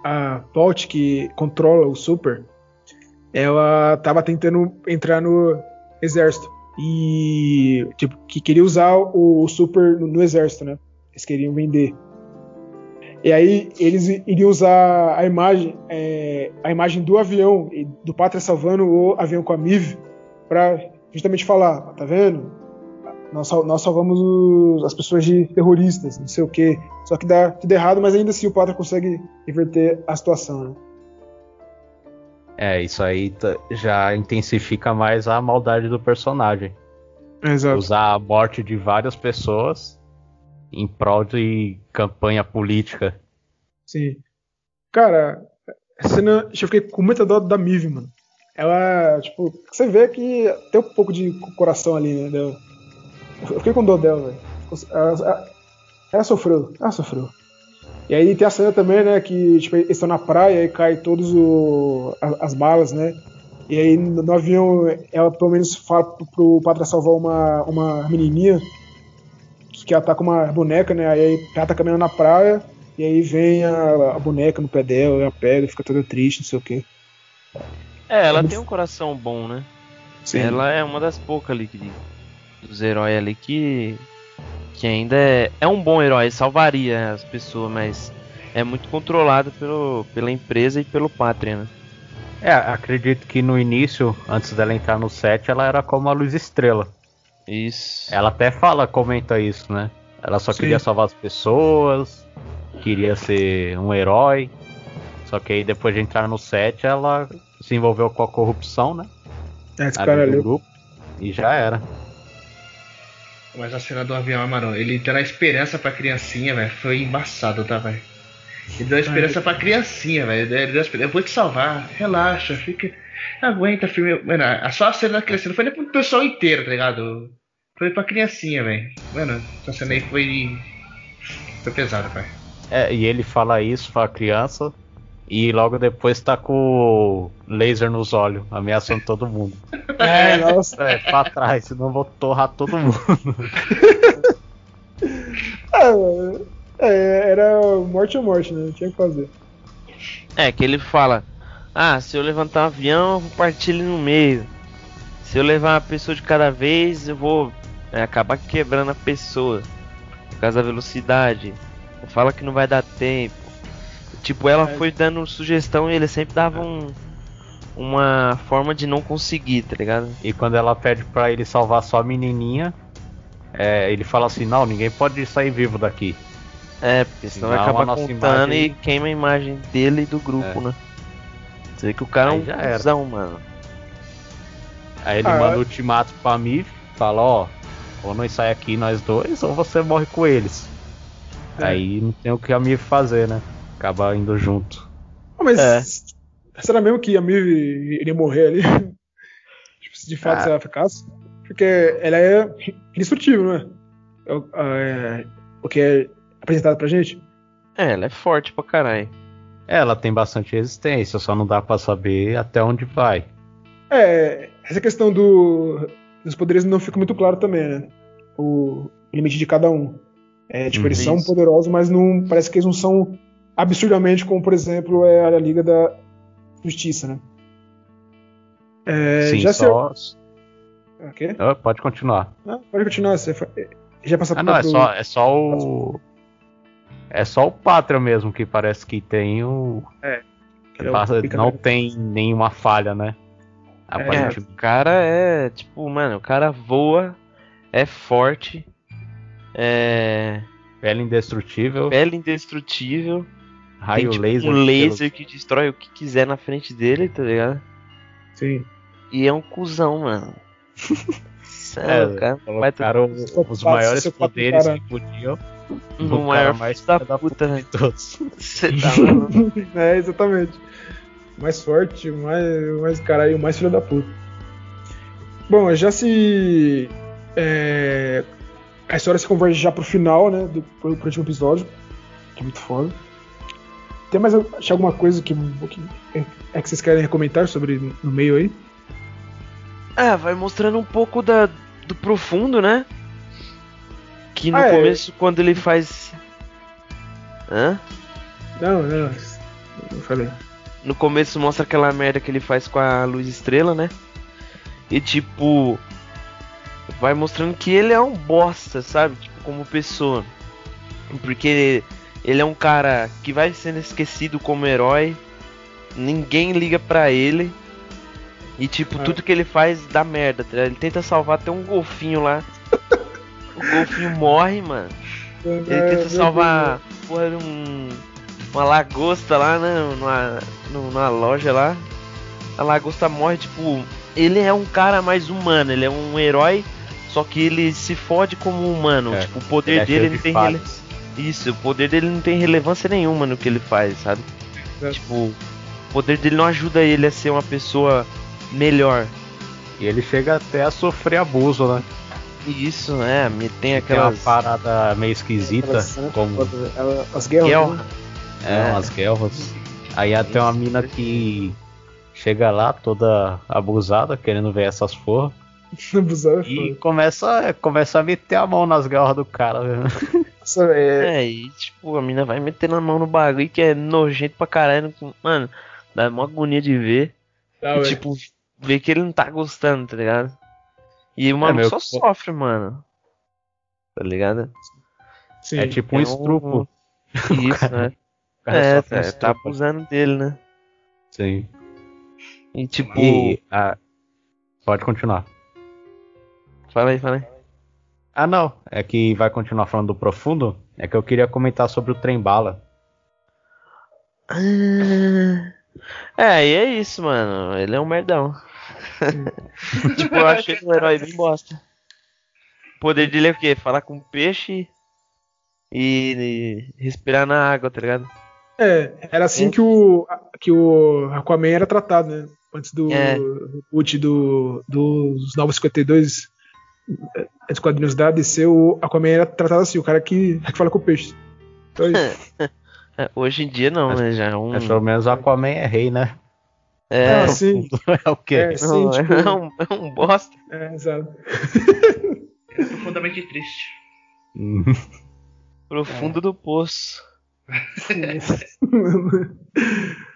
a Bolt que controla o Super, ela tava tentando entrar no exército e tipo que queria usar o Super no, no exército, né? Eles queriam vender. E aí eles iriam usar a imagem, é, a imagem do avião do Pátria salvando o avião com a MIV para justamente falar, tá vendo? Nós, sal- nós salvamos os- as pessoas de terroristas, não sei o quê. Só que dá tudo errado, mas ainda assim o Pátria consegue reverter a situação, né? É, isso aí já intensifica mais a maldade do personagem. Exato. Usar a morte de várias pessoas em prol de campanha política. Sim. Cara, essa cena, eu fiquei com muita dó da Mive, mano. Ela, tipo, você vê que tem um pouco de coração ali, né? Eu fiquei com dó dela, velho. Ela, ela- ela sofreu, ela sofreu. E aí tem a cena também, né, que tipo, eles estão na praia e cai todos o, as balas, né? E aí no, avião ela pelo menos fala pro, pro Patra salvar uma, uma menininha que ela tá com uma boneca, né? Aí ela tá caminhando na praia e aí vem a, a boneca no pé dela, ela pega, fica toda triste, não sei o quê. É, ela tem um coração bom, né? Sim. Ela é uma das poucas ali que, dos heróis ali que que ainda é, é um bom herói, salvaria as pessoas, mas é muito controlado pelo, pela empresa e pelo pátria, né? É, acredito que no início, antes dela entrar no set, ela era como a Luz Estrela. Isso. Ela até fala, comenta isso, né? Ela só Sim. queria salvar as pessoas, queria ser um herói. Só que aí depois de entrar no set, ela se envolveu com a corrupção, né? É, esse cara ali. grupo, e já era. Mas a cena do avião, mano, ele dando a esperança pra criancinha, velho, foi embaçado, tá, velho? Ele deu a esperança pra criancinha, velho. Ele deu a esperança. Eu vou te salvar, relaxa, fica. Aguenta, filme. Mano, a- só a cena da criancinha não foi nem pro pessoal inteiro, tá ligado? Foi pra criancinha, velho. Mano, essa cena aí foi. Foi pesada, pai. É, e ele fala isso pra criança, e logo depois tá com o laser nos olhos, ameaçando todo mundo. É, nossa. É, pra trás, senão eu vou torrar todo mundo. É, é, era morte ou morte, né? Não tinha o que fazer. É, que ele fala: Ah, se eu levantar um avião, eu vou partir ele no meio. Se eu levar uma pessoa de cada vez, eu vou é, acabar quebrando a pessoa. Por causa da velocidade. Fala que não vai dar tempo. Tipo, ela É. foi dando sugestão e ele sempre dava um, uma forma de não conseguir, tá ligado? E quando ela pede pra ele salvar só a menininha, é, ele fala assim: Não, ninguém pode sair vivo daqui. É, porque senão vai acabar nossa contando imagem- e queima a imagem dele e do grupo, É. né? Você vê que o cara é Aí um já era. cuzão, mano. Aí ele Ah, manda é? o ultimato pra Miv, fala: Ó, ou nós sai aqui nós dois, ou você morre com eles. É. Aí não tem o que a Miv fazer, né? Acaba indo junto. Ah, Mas É. será mesmo que a Mive iria morrer ali? tipo, se de fato Ah. se ela ficasse? Porque ela é indestrutível, não é? o- é, o que é apresentado pra gente. É, ela é forte pra caralho. Ela tem bastante resistência, só não dá pra saber até onde vai. É, essa questão do, dos poderes não fica muito claro também, né? O limite de cada um. É, tipo, eles Uhum. são Isso. poderosos, mas não parece que eles não são absurdamente como, por exemplo, é a Liga da Justiça, né? É, Sim, já só. se... O quê? Ah, pode continuar. Ah, pode continuar. Você já passou Ah, não, é só, é só o. É só o Pátria mesmo que parece que tem o. que é passa- não tem nenhuma falha, né? É, o cara é, tipo, mano, o cara voa, é forte, é. Pele indestrutível, pele indestrutível, raio tem tipo, laser. um pelo- laser que destrói o que quiser na frente dele, tá ligado? Sim. E é um cuzão, mano. Cê É, é, o cara vai Colocaram os Psicopata, maiores poderes cara. que podiam. no no maior mais da puta, né? de todos. Você tá maluco? É, exatamente. Mais forte, mais, mais caralho, mais filho da puta. Bom, já se. é, a história se converge já pro final, né? Do, pro, pro último episódio. Que é muito foda. Tem mais achar alguma coisa que, que é que vocês querem comentar sobre no meio aí? É, vai mostrando um pouco da, do profundo, né? Que no Ah, é. começo, quando ele faz. Hã? Não, não. Não falei. No começo mostra aquela merda que ele faz com a luz estrela, né? E tipo. Vai mostrando que ele é um bosta, sabe? Tipo, como pessoa. Porque ele é um cara que vai sendo esquecido como herói. Ninguém liga pra ele. E tipo, É. tudo que ele faz dá merda, tá? Ele tenta salvar até um golfinho lá. o golfinho morre, mano. Ele tenta salvar porra, um, uma lagosta lá, né? Numa, numa loja lá. A lagosta morre, tipo. Ele é um cara mais humano, ele é um herói, só que ele se fode como humano. É, Tipo, o Ele poder é dele não de tem rele... Isso, o poder dele não tem relevância nenhuma no que ele faz, sabe? É. Tipo, o poder dele não ajuda ele a ser uma pessoa melhor. E ele chega até a sofrer abuso, né? E isso, é, me tem uma aquelas. parada meio esquisita, Aquelas- como As guerras. Guerra. né? é, umas guerras. Aí até uma mina que chega lá toda abusada, querendo ver essas Abusar é E começa, começa a meter a mão nas garras do cara. Nossa, é, É, e tipo, a mina vai metendo a mão no bagulho que é nojento pra caralho. Mano, dá uma agonia de ver. tá, e tipo, ver que ele não tá gostando, tá ligado? E o maluco meu, só sofre, mano. Tá ligado? Sim. É tipo um É um- estrupo. Isso, né? É, sofre um tá, tá abusando dele, né? Sim. E tipo. E a- Pode continuar. Fala aí, fala aí. Ah, não. É que vai continuar falando do profundo. É que eu queria comentar sobre o trem bala. É, e é isso, mano. Ele é um merdão. tipo, eu achei um herói bem bosta. O poder dele é o quê? Falar com peixe e, e respirar na água, tá ligado? É, era assim que o, que o Aquaman era tratado, né? Antes do É. reboot do, dos Novos 52, dos quadrinhos da DC, o Aquaman era tratado assim, o cara que, que fala com o peixe. Então, isso. É, hoje em dia não, Mas- né? Já é um. Mas pelo menos o Aquaman é rei, né? É, Ah, sim. é o quê? É, sim, não, tipo, é, um, é um bosta. é, exato. É profundamente triste. Hum. Profundo do poço.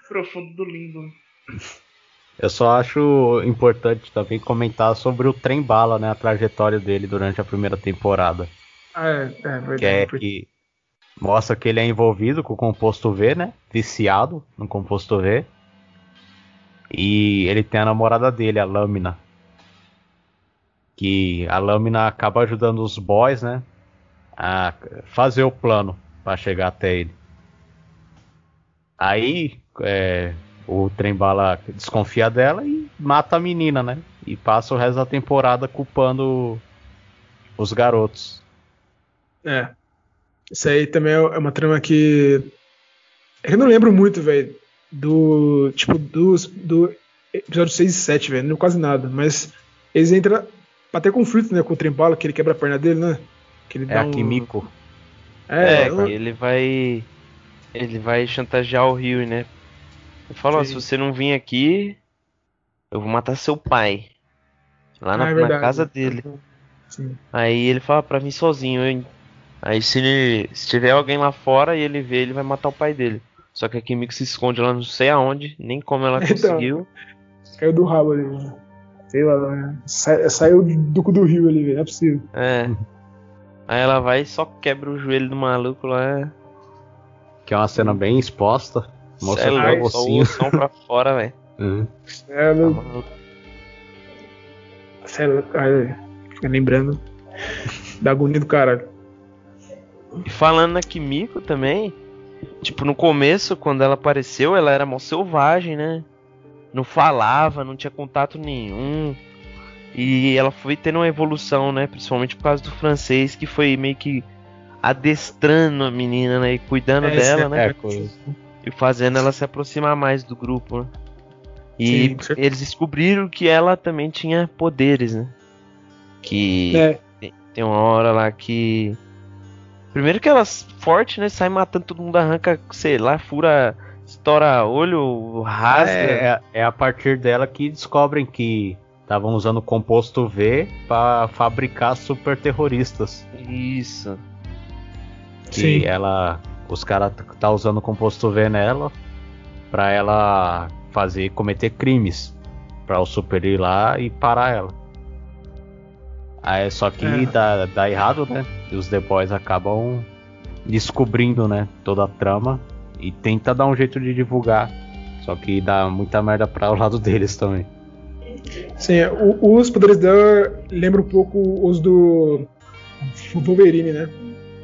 Profundo do limbo. Eu só acho importante também comentar sobre o trem bala, né? A trajetória dele durante a primeira temporada. É, é verdade. Que é que mostra que ele é envolvido com o composto V, né? Viciado no composto V. E ele tem a namorada dele, a Lâmina. Que a Lâmina acaba ajudando os boys, né? A fazer o plano para chegar até ele. Aí é, o trem bala desconfia dela e mata a menina, né? E passa o resto da temporada culpando os garotos. É. Isso aí também é uma trama que. É que eu não lembro muito, velho. Do. Tipo, dos, do episódio 6 e 7, velho. Não lembro quase nada. Mas eles entram pra ter conflito, né? Com o Trembala, que ele quebra a perna dele, né? Que ele É dá a um- Kimiko. É, É, eu- que ele vai. Ele vai chantagear o Rio, né? Ele Sim. se você não vir aqui, eu vou matar seu pai. Lá na, Ah, é na casa dele. Sim. Aí ele fala pra vir sozinho, hein? Aí se, ele, se tiver alguém lá fora e ele vê, ele vai matar o pai dele. Só que a Kimiko se esconde lá não sei aonde, nem como ela Então. conseguiu. Caiu do rabo ali, mano. Sei lá, né? Sa- saiu do cu do rio ali, velho. É possível. É. Aí ela vai e só quebra o joelho do maluco lá. Que é uma cena bem exposta. Mostra Cê é o só ossão pra fora, velho. Uhum. É, Tá não- maluco. Sério, ai, fica lembrando da agonia do caralho. E falando na Kimiko também, tipo, no começo, quando ela apareceu, ela era mó selvagem, né? Não falava, não tinha contato nenhum. E ela foi tendo uma evolução, né? Principalmente por causa do francês, que foi meio que adestrando a menina, né? E cuidando É, dela, né? É, coisa. E fazendo ela se aproximar mais do grupo, né? E Sim, eles descobriram que ela também tinha poderes, né? Que É, tem uma hora lá que. Primeiro que elas forte, né? Sai matando todo mundo, arranca, sei lá, fura, estoura olho, rasga. É, é- é a partir dela que descobrem que estavam usando o composto V para fabricar super terroristas. Isso. Que Sim. ela. Os caras tá usando o composto V nela pra ela fazer cometer crimes. Pra o super ir lá e parar ela. Aí, só que É. dá, dá errado, né? E os The Boys acabam descobrindo, né? Toda a trama. E tenta dar um jeito de divulgar. Só que dá muita merda pra o lado deles também. sim é, o- os poderes dela lembram um pouco os do Wolverine, né?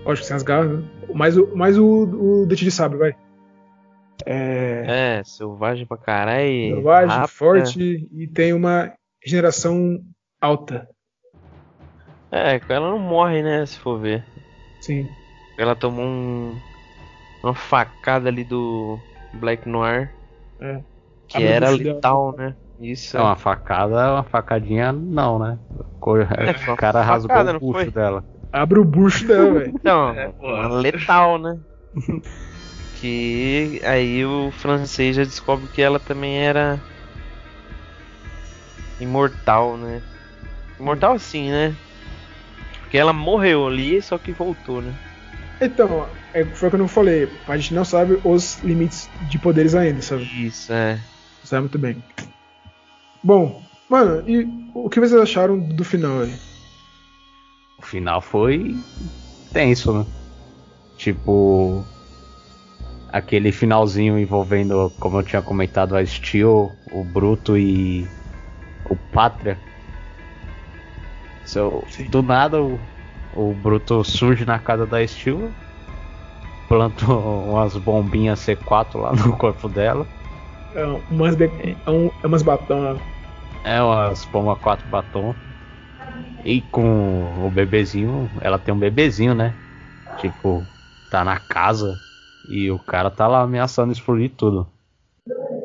Lógico que sem as garras, né? Mais o, mais o, o Dente de Sabre, vai. É. É, selvagem pra caralho. Selvagem, rápida. forte e tem uma regeneração alta. É, ela não morre, né? Se for ver. Sim. Ela tomou um. Uma facada ali do Black Noir. É. Que o era letal, né? Isso. É uma facada, uma facadinha, não, né? É, o cara rasgou facada, o foi? dela. Abre o bucho dela, velho. Então, É, letal, né? que aí o francês já descobre que ela também era imortal, né? Imortal sim, né? Porque ela morreu ali, só que voltou, né? Então, é, foi o que eu não falei. A gente não sabe os limites de poderes ainda, sabe? Isso, é. Sabe muito bem. Bom, mano, e o que vocês acharam do final aí? O final foi tenso, né? Tipo. Aquele finalzinho envolvendo, como eu tinha comentado, a Steel, o Bruto e o Pátria. So, do nada o, o Bruto surge na casa da Steel, planta umas bombinhas C4 lá no corpo dela. É umas, be- é um- é umas batom. É, umas bombas 4 batom. E com o bebezinho, ela tem um bebezinho, né? Tipo, tá na casa e o cara tá lá ameaçando explodir tudo.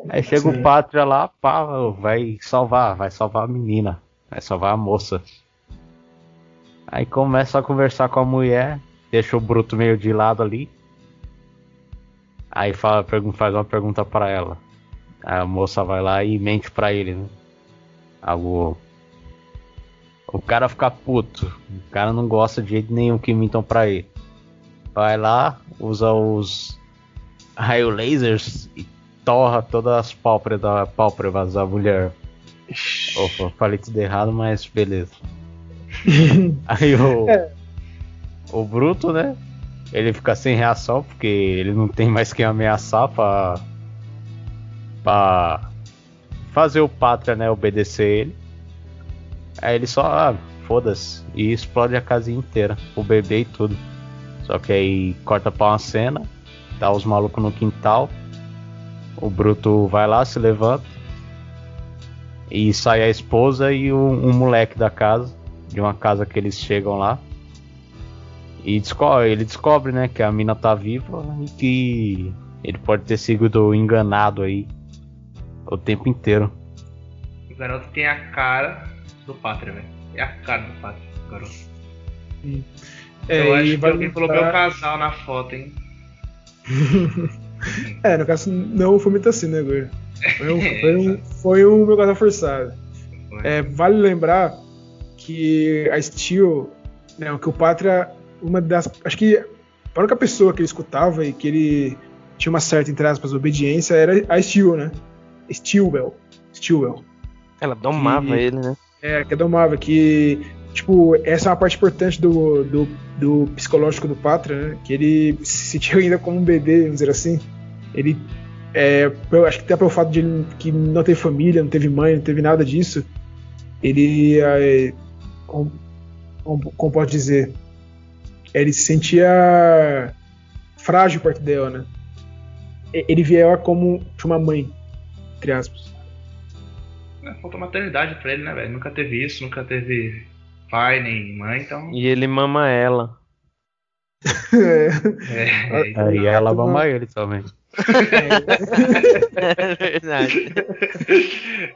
Aí chega Sim. o Pátria lá, pá, vai salvar, vai salvar a menina, vai salvar a moça. Aí começa a conversar com a mulher, deixa o Bruto meio de lado ali. Aí fala, faz uma pergunta pra ela. A moça vai lá e mente pra ele, né? Algo. O cara fica puto. O cara não gosta de jeito nenhum que mintam pra ele. Vai lá, usa os raio lasers e torra todas as pálpebras da, pálpebras da mulher. Opa, falei tudo errado, mas beleza. Aí o. É. O Bruto, né? Ele fica sem reação porque ele não tem mais quem ameaçar pra. pra fazer o Pátria, né? Obedecer ele. Aí ele só, ah, foda-se, e explode a casinha inteira, o bebê e tudo. Só que aí corta pra uma cena, tá os malucos no quintal, o Bruto vai lá, se levanta, e sai a esposa e um, um moleque da casa, de uma casa que eles chegam lá. E descobre, ele descobre, né, que a mina tá viva e que ele pode ter sido enganado aí o tempo inteiro. O garoto tem a cara do Pátria, velho. É a cara do Pátria, garoto. É, eu acho que alguém colocou o casal na foto, hein? É, no caso, não foi muito assim, né, Guri? Foi um, foi um, foi um meu casal forçado. É, vale lembrar que a Steel, né, que o Pátria, uma das. Acho que a única pessoa que ele escutava e que ele tinha uma certa, entre aspas, obediência era a Steel, né? Steelwell. Steelwell. Ela domava E- ele, né? É, que é domava, que. Tipo, essa é uma parte importante do, do, do psicológico do Pátria, né? Que ele se sentia ainda como um bebê, vamos dizer assim. Ele. É, acho que até pelo fato de ele que não teve família, não teve mãe, não teve nada disso. Ele. É, como, como, dizer? Ele se sentia frágil perto dela, né? Ele via ela como uma mãe, entre aspas. É, Faltou maternidade pra ele, né, velho? Nunca teve isso, nunca teve pai nem mãe, então. E ele mama ela. É. É, é, Aí ela mama ele também. É verdade.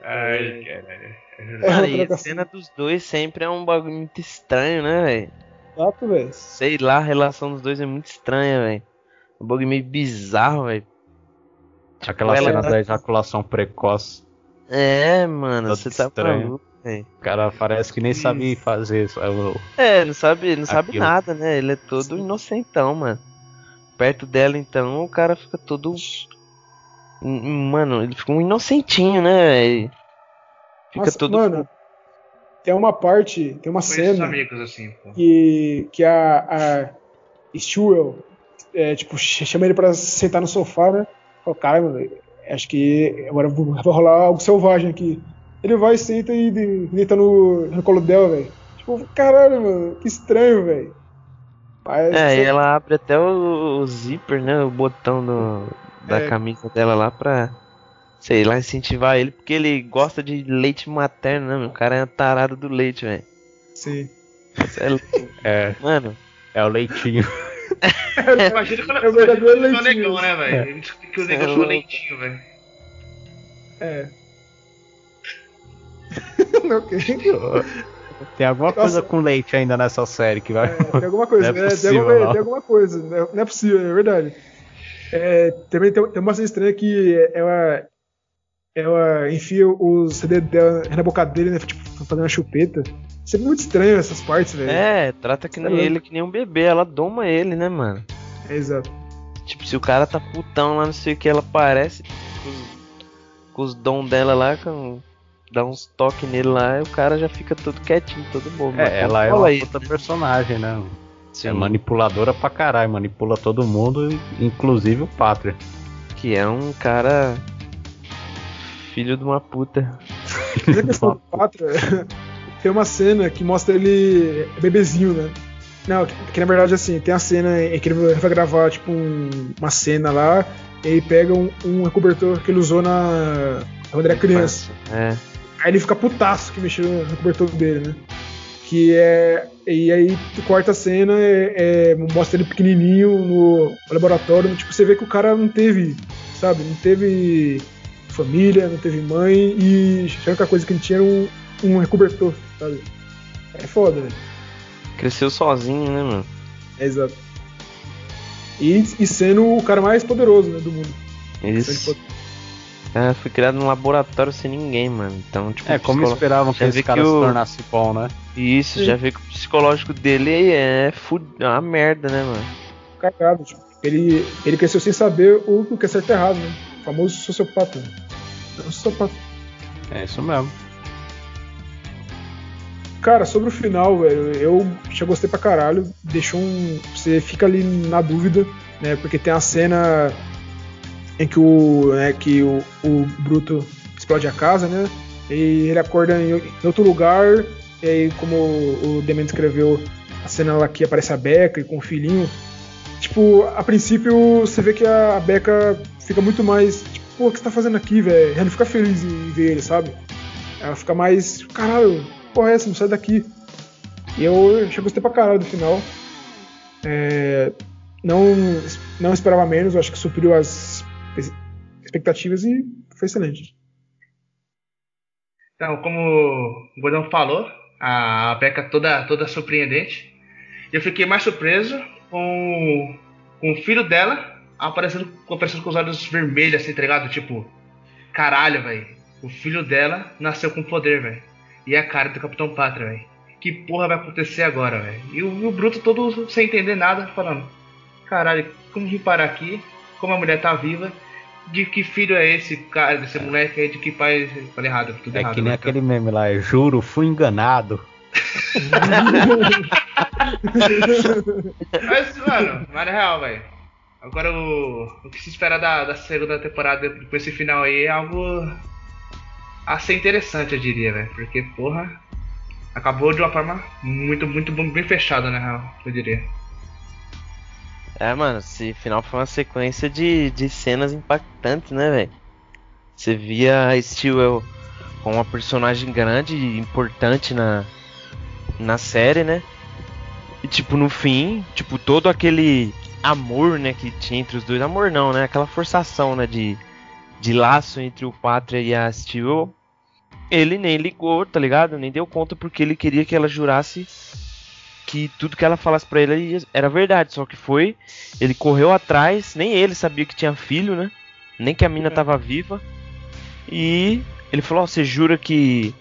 Ai, caralho. Cara, e a cena dos dois sempre é um bagulho muito estranho, né, velho? Exato, velho. Sei lá, a relação dos dois é muito estranha, velho. Um bagulho meio bizarro, velho. Aquela ela cena tá- da ejaculação precoce. É, mano, Todo você tá estranho. maluco. O cara parece que nem sabe fazer isso. Eu- É, não sabe, não sabe Aquilo. nada, né? Ele é todo inocentão, mano. Perto dela, então, o cara fica todo. Mano, ele fica um inocentinho, né, velho? Fica Nossa, todo. Mano, tem uma parte, tem uma cena amigos assim, pô. que, que a, a Stewell, é, tipo, ch- chama ele pra sentar no sofá, né? Fala, cara, mano, acho que agora vai rolar algo selvagem aqui. Ele vai, senta e de- deita no, no colo dela, velho. Tipo, caralho, mano, que estranho, velho. Parece- É, e ela abre até o, o zíper, né? O botão do, da É. camisa dela lá pra, sei lá, incentivar ele, porque ele gosta de leite materno, né? meu? O cara é tarado do leite, velho. Sim. É. É, Mano, é o leitinho. Imagina quando É o verdadeiro imagina o leitinho. negão, né, velho? É. Que o negão É chama louco. leitinho, velho. É. ok. Tem alguma coisa com leite ainda nessa série que vai. É, tem alguma coisa, Não é né? tem, possível, alguma, não. tem alguma coisa, né? não é possível, é verdade. É, também tem, tem uma cena estranha que ela, ela enfia os CD dela na boca dele, né? Tipo, fazendo uma chupeta. Sempre muito estranho essas partes, velho. é, trata que nem É. ele, que nem um bebê. Ela doma ele, né, mano? É, exato. Tipo, se o cara tá putão lá, não sei o que, ela aparece com os, com os dons dela lá, com, dá uns toques nele lá, e o cara já fica todo quietinho, todo bobo. É, ela é uma puta né? personagem, né? Sim, É manipuladora pra caralho, manipula todo mundo, inclusive o Pátria. Que é um cara. Filho de uma puta. Mas a questão do Pátria, tem uma cena que mostra ele bebezinho, né? Não, que, que na verdade assim, tem a cena em que ele vai gravar tipo um- uma cena lá, e ele pega um, um cobertor que ele usou na quando era criança. É. Aí ele fica putaço que mexeu no cobertor dele, né? Que é. E aí tu corta a cena, é, é, mostra ele pequenininho no laboratório. Tipo, você vê que o cara não teve, sabe? Não teve família, não teve mãe e a única coisa que ele tinha era um, um recobertor, sabe? É foda, velho. Cresceu sozinho, né, mano? É exato. E, e sendo o cara mais poderoso né, do mundo. Isso. É, foi criado num laboratório sem ninguém, mano. Então, tipo, É, como psicolo- esperavam que Já esse cara que se o- tornasse bom, né? Isso, Sim. já vê que o psicológico dele é fud... é uma merda, né, mano? Cagado, tipo. Ele, ele cresceu sem saber o, o que é certo e errado, né? O famoso sociopata. Né? É um sociopata. É isso mesmo. Cara, sobre o final, velho, eu já gostei pra caralho. Deixou um. Você fica ali na dúvida, né? Porque tem a cena em que o. Né, que o, o Bruto explode a casa, né? E ele acorda em, outro lugar. E aí, como o, Demento escreveu, a cena lá que aparece a Becca e com o filhinho. Tipo, a princípio você vê que a Becca fica muito mais. Tipo, pô, o que você tá fazendo aqui, velho? Ela não fica feliz em ver ele, sabe? Ela fica mais. Caralho, porra é essa? Não sai daqui. E eu já gostei pra caralho do final. É, não, não esperava menos, acho que supriu as expectativas e foi excelente. Então, como o Gordão falou, a Becca toda, toda surpreendente. Eu fiquei mais surpreso com, com o filho dela aparecendo, aparecendo com os olhos vermelhos, assim, tá? Tipo, caralho, velho. O filho dela nasceu com poder, velho. E é a cara do Capitão Pátria, velho. Que porra vai acontecer agora, velho? E o, o Bruto todo sem entender nada, falando: Caralho, como vim parar aqui? Como a mulher tá viva? De que filho é esse cara, desse moleque aí? De que pai. Falei errado, tudo É errado. que nem né? aquele meme lá, eu juro, fui enganado. Mas, mano, mas é real, velho. Agora o, o que se espera da, da segunda temporada com esse final aí é algo a ser interessante, eu diria, velho. Porque, porra, acabou de uma forma muito, muito bem fechada, real, eu diria. É, mano, esse final foi uma sequência de, de cenas impactantes, né, velho? Você via a Stewell com uma personagem grande e importante na, na série, né? E, tipo, no fim, tipo, todo aquele amor, né, que tinha entre os dois. Amor não, né? Aquela forçação, né, de, de laço entre o Pátria e a Stewell. Ele nem ligou, tá ligado? Nem deu conta porque ele queria que ela jurasse que tudo que ela falasse pra ele era verdade, só que foi, ele correu atrás, nem ele sabia que tinha filho, né? Nem que a mina tava viva. E ele falou: "Ó, "Você jura que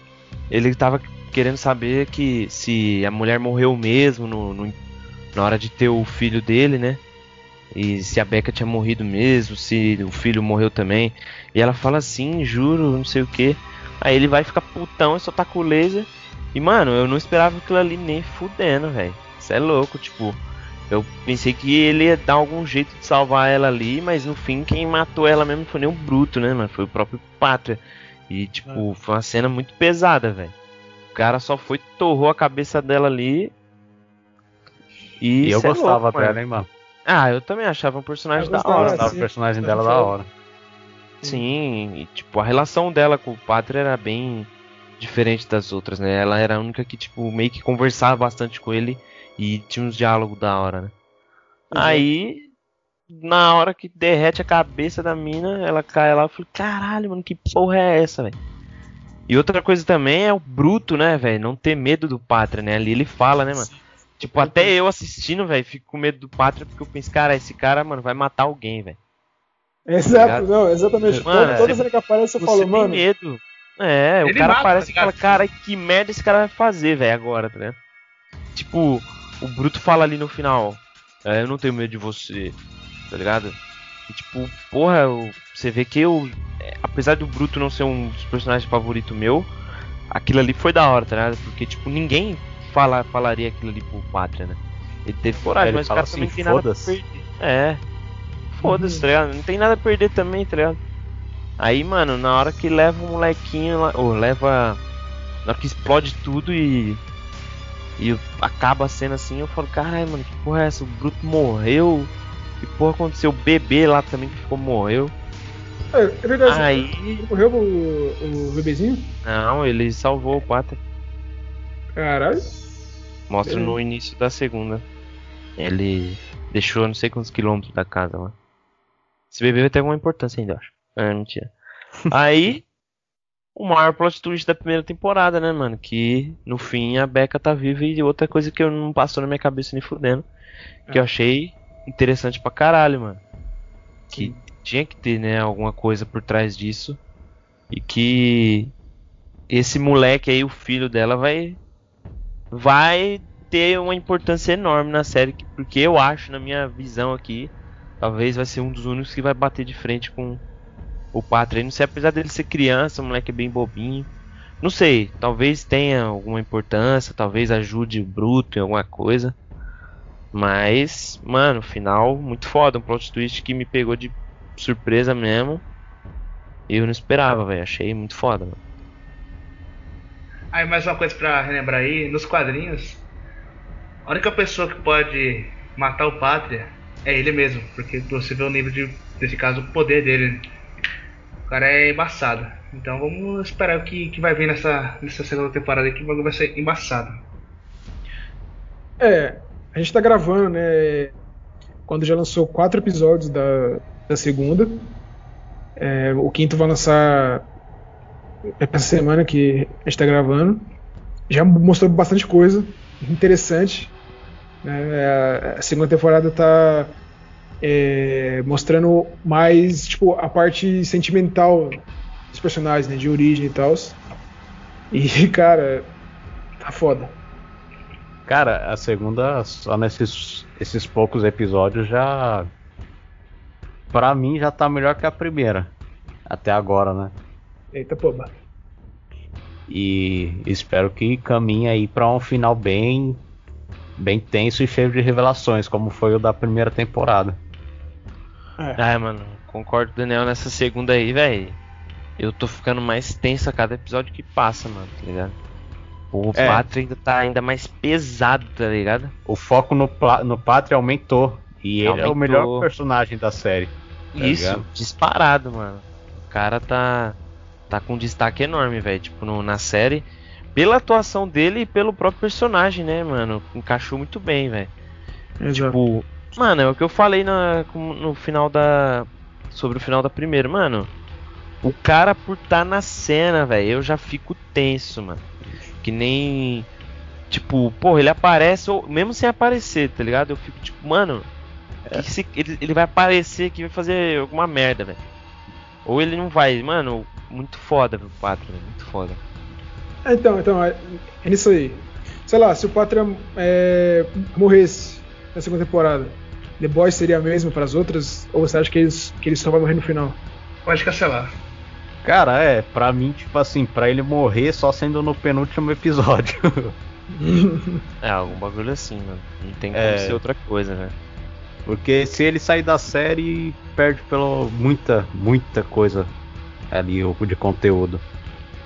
ele tava querendo saber que se a mulher morreu mesmo no, no- na hora de ter o filho dele, né? E se a Becca tinha morrido mesmo, se o filho morreu também. E ela fala assim, juro, não sei o que. Aí ele vai ficar putão e só tá com o laser. E mano, eu não esperava aquilo ali nem fudendo, velho. Isso é louco, tipo. Eu pensei que ele ia dar algum jeito de salvar ela ali, mas no fim quem matou ela mesmo não foi nem o Bruto, né, mano? Foi o próprio Pátria. E tipo, foi uma cena muito pesada, velho. O cara só foi, torrou a cabeça dela ali. E, E eu é gostava mano. dela, hein, mano. Ah, eu também achava um personagem Eu da gostava, hora. Gostava sim. do personagem dela da hora. Sim, e, tipo, a relação dela com o Pátria era bem diferente das outras, né? Ela era a única que, tipo, meio que conversava bastante com ele e tinha uns diálogos da hora, né? Aí, na hora que derrete a cabeça da mina, ela cai lá e falei, caralho, mano, que porra é essa, velho? E outra coisa também é o bruto, né, velho? Não ter medo do Pátria, né? Ali ele fala, né, mano? Tipo, até eu assistindo, velho, fico com medo do Pátria porque eu penso, cara, esse cara, mano, vai matar alguém, velho. Exato, não, exatamente. Mano, toda cena que aparece eu Você falo, tem mano. medo. É, Ele o cara mata parece esse e fala, cara. cara, que merda esse cara vai fazer, velho, agora, tá ligado? Tipo, o Bruto fala ali no final, é, eu não tenho medo de você, tá ligado? E, tipo, porra, eu- você vê que eu, é, apesar do Bruto não ser um dos personagens favoritos meu, aquilo ali foi da hora, tá ligado? Porque, tipo, ninguém fala, falaria aquilo ali pro Pátria, né? Ele teve coragem, Ele mas o cara também assim, tem nada perder. É. Foda-se, tá ligado? Não tem nada a perder também, tá ligado? Aí, mano, na hora que leva o molequinho lá, ou leva. Na hora que explode tudo e. E acaba a cena assim, eu falo, caralho, mano, que porra é essa? O Bruto morreu. Que porra aconteceu? O bebê lá também que ficou morreu. É, é verdade. Aí. Morreu o, o bebezinho? Não, ele salvou o Pátria. Caralho. Mostra Ele- no início da segunda. Ele deixou não sei quantos quilômetros da casa lá. Esse bebê vai ter alguma importância ainda, eu acho. É, mentira. Aí, o maior plot twist da primeira temporada, né, mano? Que no fim a Becca tá viva e outra coisa que eu não passou na minha cabeça nem fudendo. Que eu achei interessante pra caralho, mano. Que tinha que ter, né, alguma coisa por trás disso. E que esse moleque aí, o filho dela, vai vai ter uma importância enorme na série, que- porque eu acho, na minha visão aqui, talvez vai ser um dos únicos que vai bater de frente com o Pátria. Não sei, apesar dele ser criança, o moleque é bem bobinho. Não sei, talvez tenha alguma importância, talvez ajude o Bruto em alguma coisa. Mas, mano, final muito foda, um plot twist que me pegou de surpresa mesmo. Eu não esperava, velho, achei muito foda, mano. Aí mais uma coisa pra relembrar aí, nos quadrinhos, a única pessoa que pode matar o Pátria é ele mesmo, porque você vê o nível de, nesse caso, o poder dele. O cara é embaçado. Então vamos esperar o que, que vai vir nessa, nessa segunda temporada que vai ser embaçado. É, a gente tá gravando, né? Quando já lançou quatro episódios da, da segunda. É, o quinto vai lançar essa semana que a gente tá gravando. Já mostrou bastante coisa interessante. né? A segunda temporada tá é, mostrando mais tipo a parte sentimental dos personagens, né? De origem e tal. E cara, tá foda. Cara, a segunda, só nesses esses poucos episódios já. Pra mim já tá melhor que a primeira. Até agora, né? Eita poba. E espero que caminhe aí pra um final bem. bem tenso e cheio de revelações, como foi o da primeira temporada. É. Ai, mano, concordo Daniel nessa segunda aí, velho. Eu tô ficando mais tenso a cada episódio que passa, mano, tá ligado? O É. Pátria ainda tá ainda mais pesado, tá ligado? O foco no, no Pátria aumentou. E ele é o Aumentou. melhor personagem da série. Tá Isso, ligado? disparado, mano. O cara tá tá com um destaque enorme, velho, tipo no- na série, pela atuação dele e pelo próprio personagem, né, mano? Encaixou muito bem, velho. Tipo, mano, é o que eu falei na, no final da. Sobre o final da primeira, mano. O cara por estar na cena, velho, eu já fico tenso, mano. Que nem. Tipo, porra, ele aparece, ou mesmo sem aparecer, tá ligado? Eu fico tipo, mano. que que se- ele, ele vai aparecer aqui e vai fazer alguma merda, velho. Ou ele não vai, mano, muito foda, o Pátria, muito foda. É, Então, então, é, é nisso aí. Sei lá, se o Pátria é, morresse na segunda temporada, The Boys seria a mesma para as outras? Ou você acha que eles, que ele só vai morrer no final? Pode cancelar. Cara, é, pra mim, tipo assim, pra ele morrer só sendo no penúltimo episódio. É, algum bagulho assim, mano. Não tem como É. ser outra coisa, velho. Porque se ele sair da série, perde pelo muita, muita coisa ali o- de conteúdo.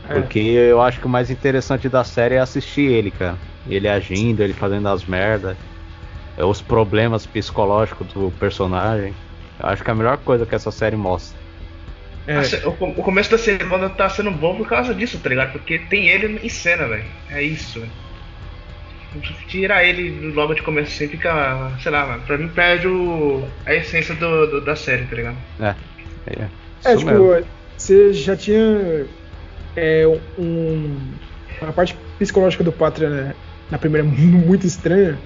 É. Porque eu acho que o mais interessante da série é assistir ele, cara. Ele agindo, ele fazendo as merdas. é, Os problemas psicológicos do personagem. Eu acho que é a melhor coisa que essa série mostra. É, O, começo da segunda tá sendo bom por causa disso, tá ligado? Porque tem ele em cena, velho. É isso, velho. Tirar ele logo de começo assim fica, sei lá, mano, pra mim perde o, a essência do, do- da série, tá ligado? É, é, é isso tipo, mesmo. Você já tinha é, um, uma parte psicológica do Pátria né, na primeira muito estranha.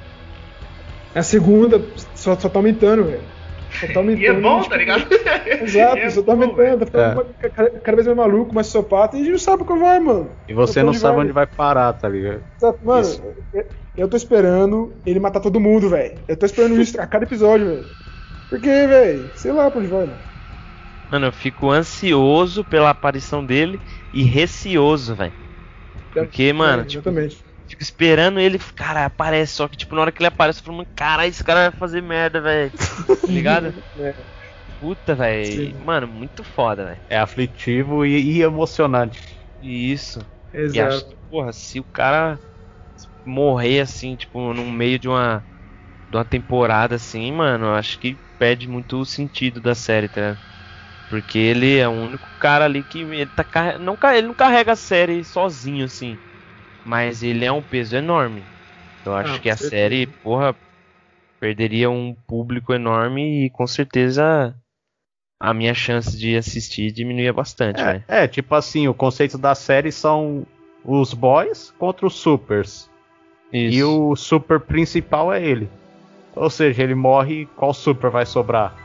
Na segunda, só, só tá aumentando, velho. Só tá aumentando. E é bom, tipo, tá ligado? Exato, é só tá bom, aumentando, tá ficando É. cada, vez mais maluco, mais sopata, e a gente não sabe como vai, mano. E você não onde sabe vai? onde vai parar, tá ligado? Exato, mano, Isso. eu, eu tô esperando ele matar todo mundo, velho. Eu tô esperando isso a cada episódio, velho. Porque, velho, sei lá pra onde vai, mano. Mano, eu fico ansioso pela aparição dele e receoso, velho. Porque, mano, É, tipo, fico esperando ele, cara, aparece, só que, tipo, na hora que ele aparece, eu falo, mano, caralho, esse cara vai fazer merda, velho. Tá ligado? É. Puta, velho. Mano, muito foda, velho. É aflitivo e, e emocionante. Isso. E Exato. acho que, porra, se o cara morrer assim, tipo, no meio de uma de uma temporada assim, mano, eu acho que perde muito o sentido da série, tá? ligado? Porque ele é o único cara ali que ele tá não ele não carrega a série sozinho assim, mas ele é um peso enorme. Eu acho Ah, que a série, porra, perderia um público enorme e com certeza a minha chance de assistir diminuía bastante, velho. É, é, tipo assim, o conceito da série são os boys contra os supers. E Isso. o super principal é ele. Ou seja, ele morre, qual super vai sobrar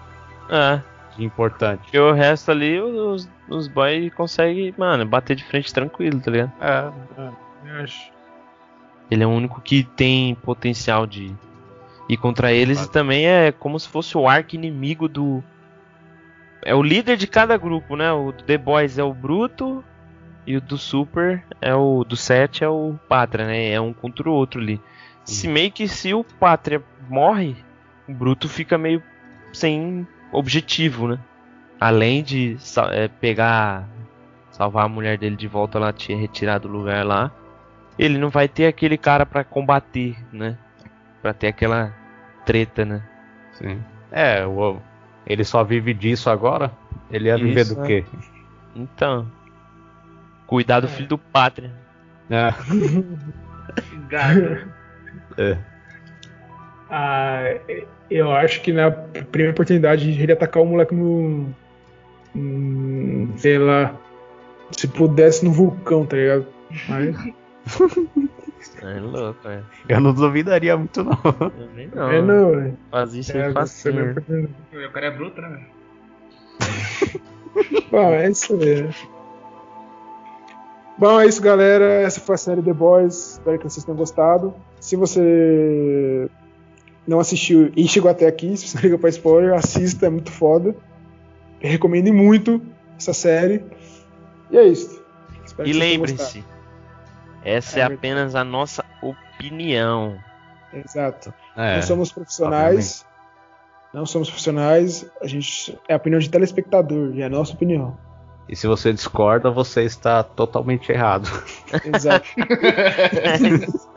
É. de importante? Porque o resto ali, os, os boys conseguem, mano, bater de frente tranquilo, tá ligado? É, Eu acho. Ele é o único que tem potencial de ir contra eles e também é como se fosse o arco inimigo do. É o líder de cada grupo, né? O do The Boys é o Bruto e o do Super é o. Do 7 é o Pátria, né? É um contra o outro ali. Se meio que se o Pátria morre, o Bruto fica meio sem objetivo, né? Além de é, pegar. Salvar a mulher dele de volta lá, tinha retirado o lugar lá ele não vai ter aquele cara pra combater, né? Pra ter aquela treta, né? sim. É, o- ele só vive disso agora? Ele ia viver Isso, do é. quê? Então, cuidar do filho do pátria. É, Gato. é. Ah, eu acho que na primeira oportunidade ele ia atacar o moleque no. hum, sei lá. Se pudesse no vulcão, tá ligado? Mas, É louco, é. Eu não duvidaria muito, não. Eu nem não. É, não, velho. Faz isso É, aí não facinho. pode- O cara é bruto, né? velho? Bom, é isso aí. Bom, é isso, galera. Essa foi a série The Boys. Espero que vocês tenham gostado. Se você não assistiu e chegou até aqui, se você liga pra spoiler, assista, é muito foda. Eu recomendo muito essa série. E é isso. Espero E lembre-se, essa É é verdade. apenas a nossa opinião. Exato. É, não somos profissionais. Não somos profissionais. A gente é a opinião de telespectador, e é a nossa opinião. E se você discorda, você está totalmente errado. Exato.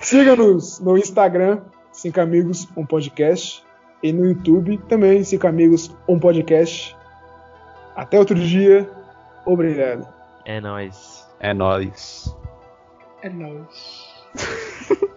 Siga-nos no Instagram, 5 Amigos, um podcast. E no YouTube também, 5 Amigos, um podcast. Até outro dia. Obrigado. É nóis. É nóis. É nóis.